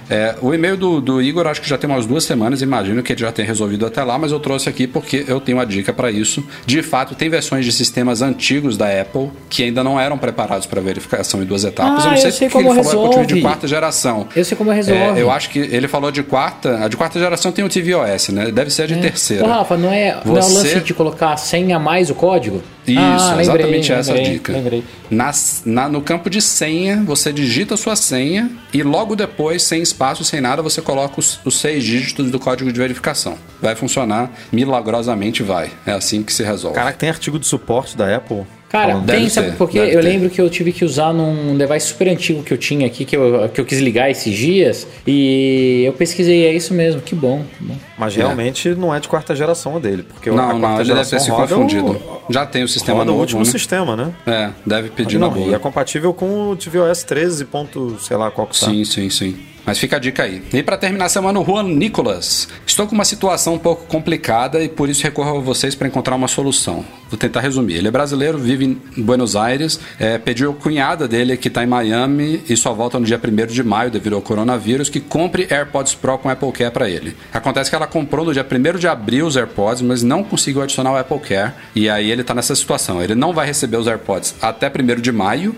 É, o e-mail do, do Igor acho que já tem umas duas semanas, imagino que ele já tenha resolvido até lá, mas eu trouxe aqui porque eu tenho uma dica para isso. De fato, tem versões de sistemas antigos da Apple que ainda não eram preparados para verificação em duas etapas. Ah, eu não sei eu sei porque ele como falou Apple TV de resolve. quarta geração. Eu sei como resolve. É, eu acho que ele falou de quarta. A de quarta geração tem o tvOS, né? Deve ser a de terceira. Ô, Rafa, não é, não é o Você- lance de colocar a senha mais o código? Isso, ah, lembrei, exatamente essa a lembrei, dica. Lembrei. Nas- na- no campo de senha, você digita a sua senha e logo depois, sem espaço, sem nada, você coloca os, os seis dígitos do código de verificação. Vai funcionar, milagrosamente vai. É assim que se resolve. Caraca, tem artigo de suporte da Apple? Cara, tem, sabe ter, por quê? deve Eu ter. lembro que eu tive que usar num device super antigo que eu tinha aqui, que eu, que eu quis ligar esses dias, e eu pesquisei, é isso mesmo, que bom. que bom. Mas realmente não é de quarta geração o dele, porque a não, quarta não, ele deve ter geração se confundido. O, Já tem o sistema roda o novo, último né? sistema, né? É, deve pedir Não, na e boa. é compatível com o tvOS 13. ponto, sei lá qual que tá. Sim, sim, sim. Mas fica a dica aí. E para terminar a semana, o Juan Nicolas. Estou com uma situação um pouco complicada e por isso recorro a vocês para encontrar uma solução. Vou tentar resumir. Ele é brasileiro, vive em Buenos Aires, é, pediu a cunhada dele que está em Miami e só volta no dia 1 de maio devido ao coronavírus que compre AirPods Pro com Apple Care para ele. Acontece que ela comprou no dia 1 de abril os AirPods, mas não conseguiu adicionar o Apple Care e aí ele está nessa situação. Ele não vai receber os AirPods até 1 de maio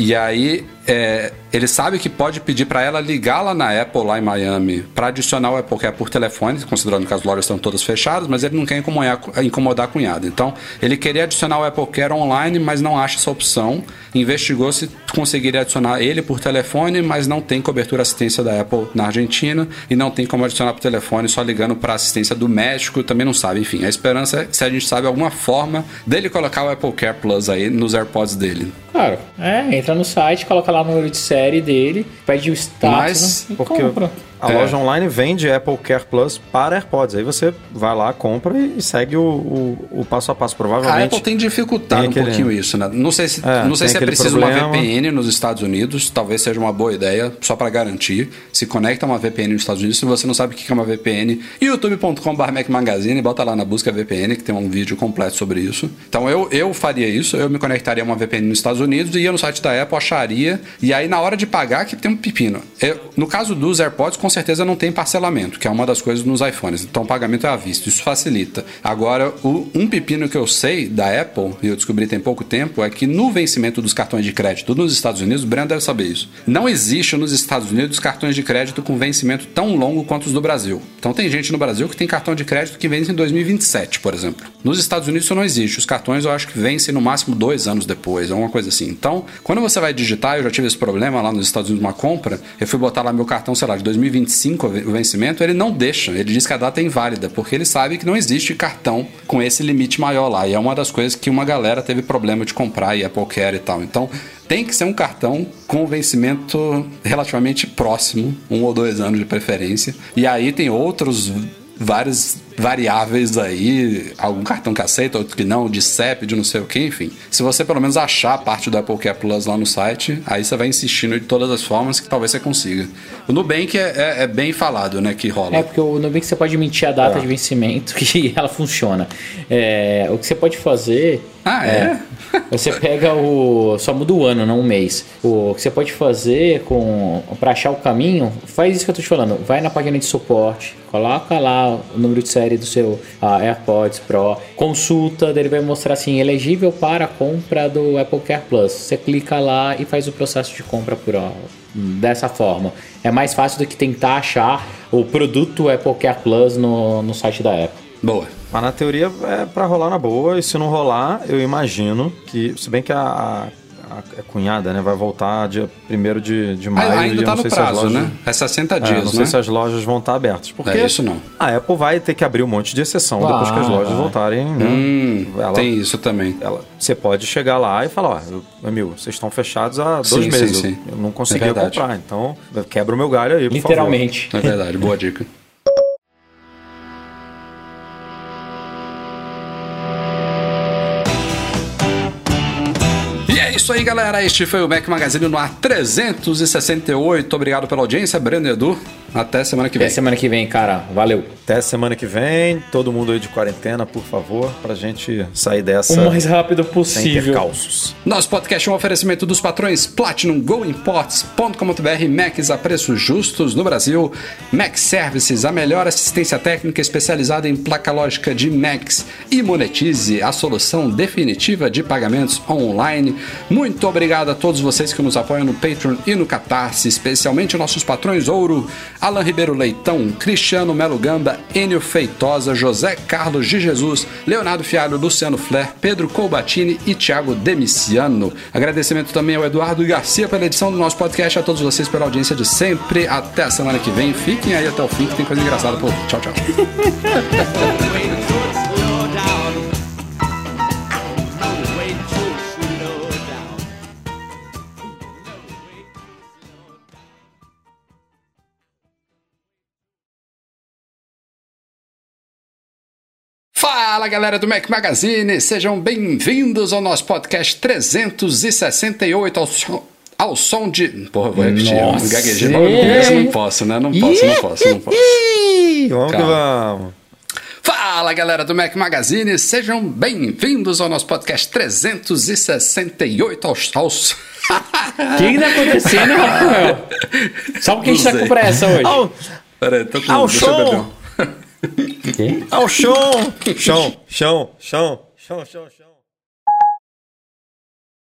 e aí, é, ele sabe que pode pedir para ela ligar lá na Apple, lá em Miami, para adicionar o Apple Care por telefone, considerando que as lojas estão todas fechadas, mas ele não quer incomodar, incomodar a cunhada. Então, ele queria adicionar o Apple Care online, mas não acha essa opção. Investigou se conseguiria adicionar ele por telefone, mas não tem cobertura assistência da Apple na Argentina e não tem como adicionar por telefone só ligando para assistência do México, também não sabe. Enfim, a esperança é se a gente sabe alguma forma dele colocar o Apple Care Plus aí nos AirPods dele. Claro, é, entra no site, coloca lá o número de série dele, pede o status Mas, né, e Porque compra. A É. loja online vende Apple Care Plus para AirPods. Aí você vai lá, compra e segue o, o, o passo a passo. A Provavelmente. Apple tem dificultado tem aquele- um pouquinho isso, né? Não sei se, É, não sei se é preciso problema. uma VPN nos Estados Unidos, talvez seja uma boa ideia, só para garantir. Se conecta uma VPN nos Estados Unidos, se você não sabe o que é uma VPN, youtube.com.br Mac Magazine, bota lá na busca VPN, que tem um vídeo completo sobre isso. Então eu, eu faria isso, eu me conectaria a uma VPN nos Estados Unidos, ia no site da Apple, acharia, e aí na hora de pagar que tem um pepino. Eu- no caso dos AirPods, com certeza não tem parcelamento, que é uma das coisas nos iPhones. Então o pagamento é à vista, isso facilita. Agora, o- um pepino que eu sei da Apple, e eu descobri tem pouco tempo, é que no vencimento dos cartões de crédito nos Estados Unidos, o Breno deve saber isso, não existe nos Estados Unidos cartões de crédito com vencimento tão longo quanto os do Brasil. Então tem gente no Brasil que tem cartão de crédito que vence em 2027, por exemplo. Nos Estados Unidos isso não existe. Os cartões eu acho que vencem no máximo dois anos depois, alguma coisa assim. Então, quando você vai digitar, eu já tive esse problema lá nos Estados Unidos, uma compra, eu fui botar lá meu cartão, sei lá, de 2025 o vencimento, ele não deixa. Ele diz que a data é inválida, porque ele sabe que não existe cartão com esse limite maior lá. E é uma das coisas que uma galera teve problema de comprar e Apple Care e tal. Então, tem que ser um cartão com vencimento relativamente próximo, um ou dois anos de preferência. E aí tem outros várias variáveis aí, algum cartão que aceita, outro que não, de CEP, de não sei o que, enfim. Se você pelo menos achar a parte do Apple Care Plus lá no site, aí você vai insistindo de todas as formas que talvez você consiga. O Nubank é, é- é bem falado, né, que rola. É, porque o Nubank você pode mentir a data de vencimento que ela funciona. É, o que você pode fazer. Ah, é? Você pega o. Só muda o ano, não o mês. O que você pode fazer com para achar o caminho, faz isso que eu tô te falando. Vai na página de suporte, coloca lá o número de série do seu ah, AirPods Pro, consulta, ele vai mostrar assim, elegível para a compra do Apple Care Plus. Você clica lá e faz o processo de compra por dessa forma. É mais fácil do que tentar achar o produto Apple Care Plus no, no site da Apple. Boa. Mas na teoria é pra rolar na boa, e se não rolar, eu imagino que, se bem que a, a, a cunhada né, vai voltar dia 1 de, de maio. E ainda eu tá não no sei prazo, lojas- né? É 60 É, dias, não sei né? se as lojas vão estar abertas. Porque É isso não. a Apple vai ter que abrir um monte de exceção Vai, depois que as lojas vai. voltarem. Né? Hum, Ela- tem isso também. ela- você pode chegar lá e falar, ó, eu- amigo, vocês estão fechados há dois Sim, meses. sim, eu- sim. Eu não É conseguia verdade. comprar, então quebra o meu galho aí, por Literalmente. É verdade, boa dica. isso aí, galera. Este foi o Mac Magazine no ar 368. Obrigado pela audiência, Breno Edu. Até semana que Até vem. semana que vem, cara. Valeu. Até semana que vem. Todo mundo aí de quarentena, por favor, pra gente sair dessa O mais rápido sem possível. percalços. Nosso podcast é um oferecimento dos patrões Platinum Go Imports.com.br Macs a preços justos no Brasil. Mac Services, a melhor assistência técnica especializada em placa lógica de Macs. E Monetize, a solução definitiva de pagamentos online. Muito obrigado a todos vocês que nos apoiam no Patreon e no Catarse, especialmente nossos patrões Ouro, Alan Ribeiro Leitão, Cristiano Melo Gamba, Enio Feitosa, José Carlos de Jesus, Leonardo Fialho, Luciano Flair, Pedro Colbatini e Thiago Demiciano. Agradecimento também ao Eduardo Garcia pela edição do nosso podcast, a todos vocês pela audiência de sempre. Até a semana que vem. Fiquem aí até o fim que tem coisa engraçada vir. Tchau, tchau. Fala galera do Mac Magazine, sejam bem-vindos ao nosso podcast 368 ao som, ao som de. Porra, vou repetir, eu Nossa. gaguejei logo no começo, não posso, né? Não posso, não posso, não posso. Vamos que vamos. Fala galera do Mac Magazine, sejam bem-vindos ao nosso podcast 368 aos. aos... O que, que tá acontecendo, Rafael? Só porque a gente tá Não com pressa hoje. Ao, Peraí, tô com. ao deixa Ao chão! Chão, chão, chão, chão, chão, chão.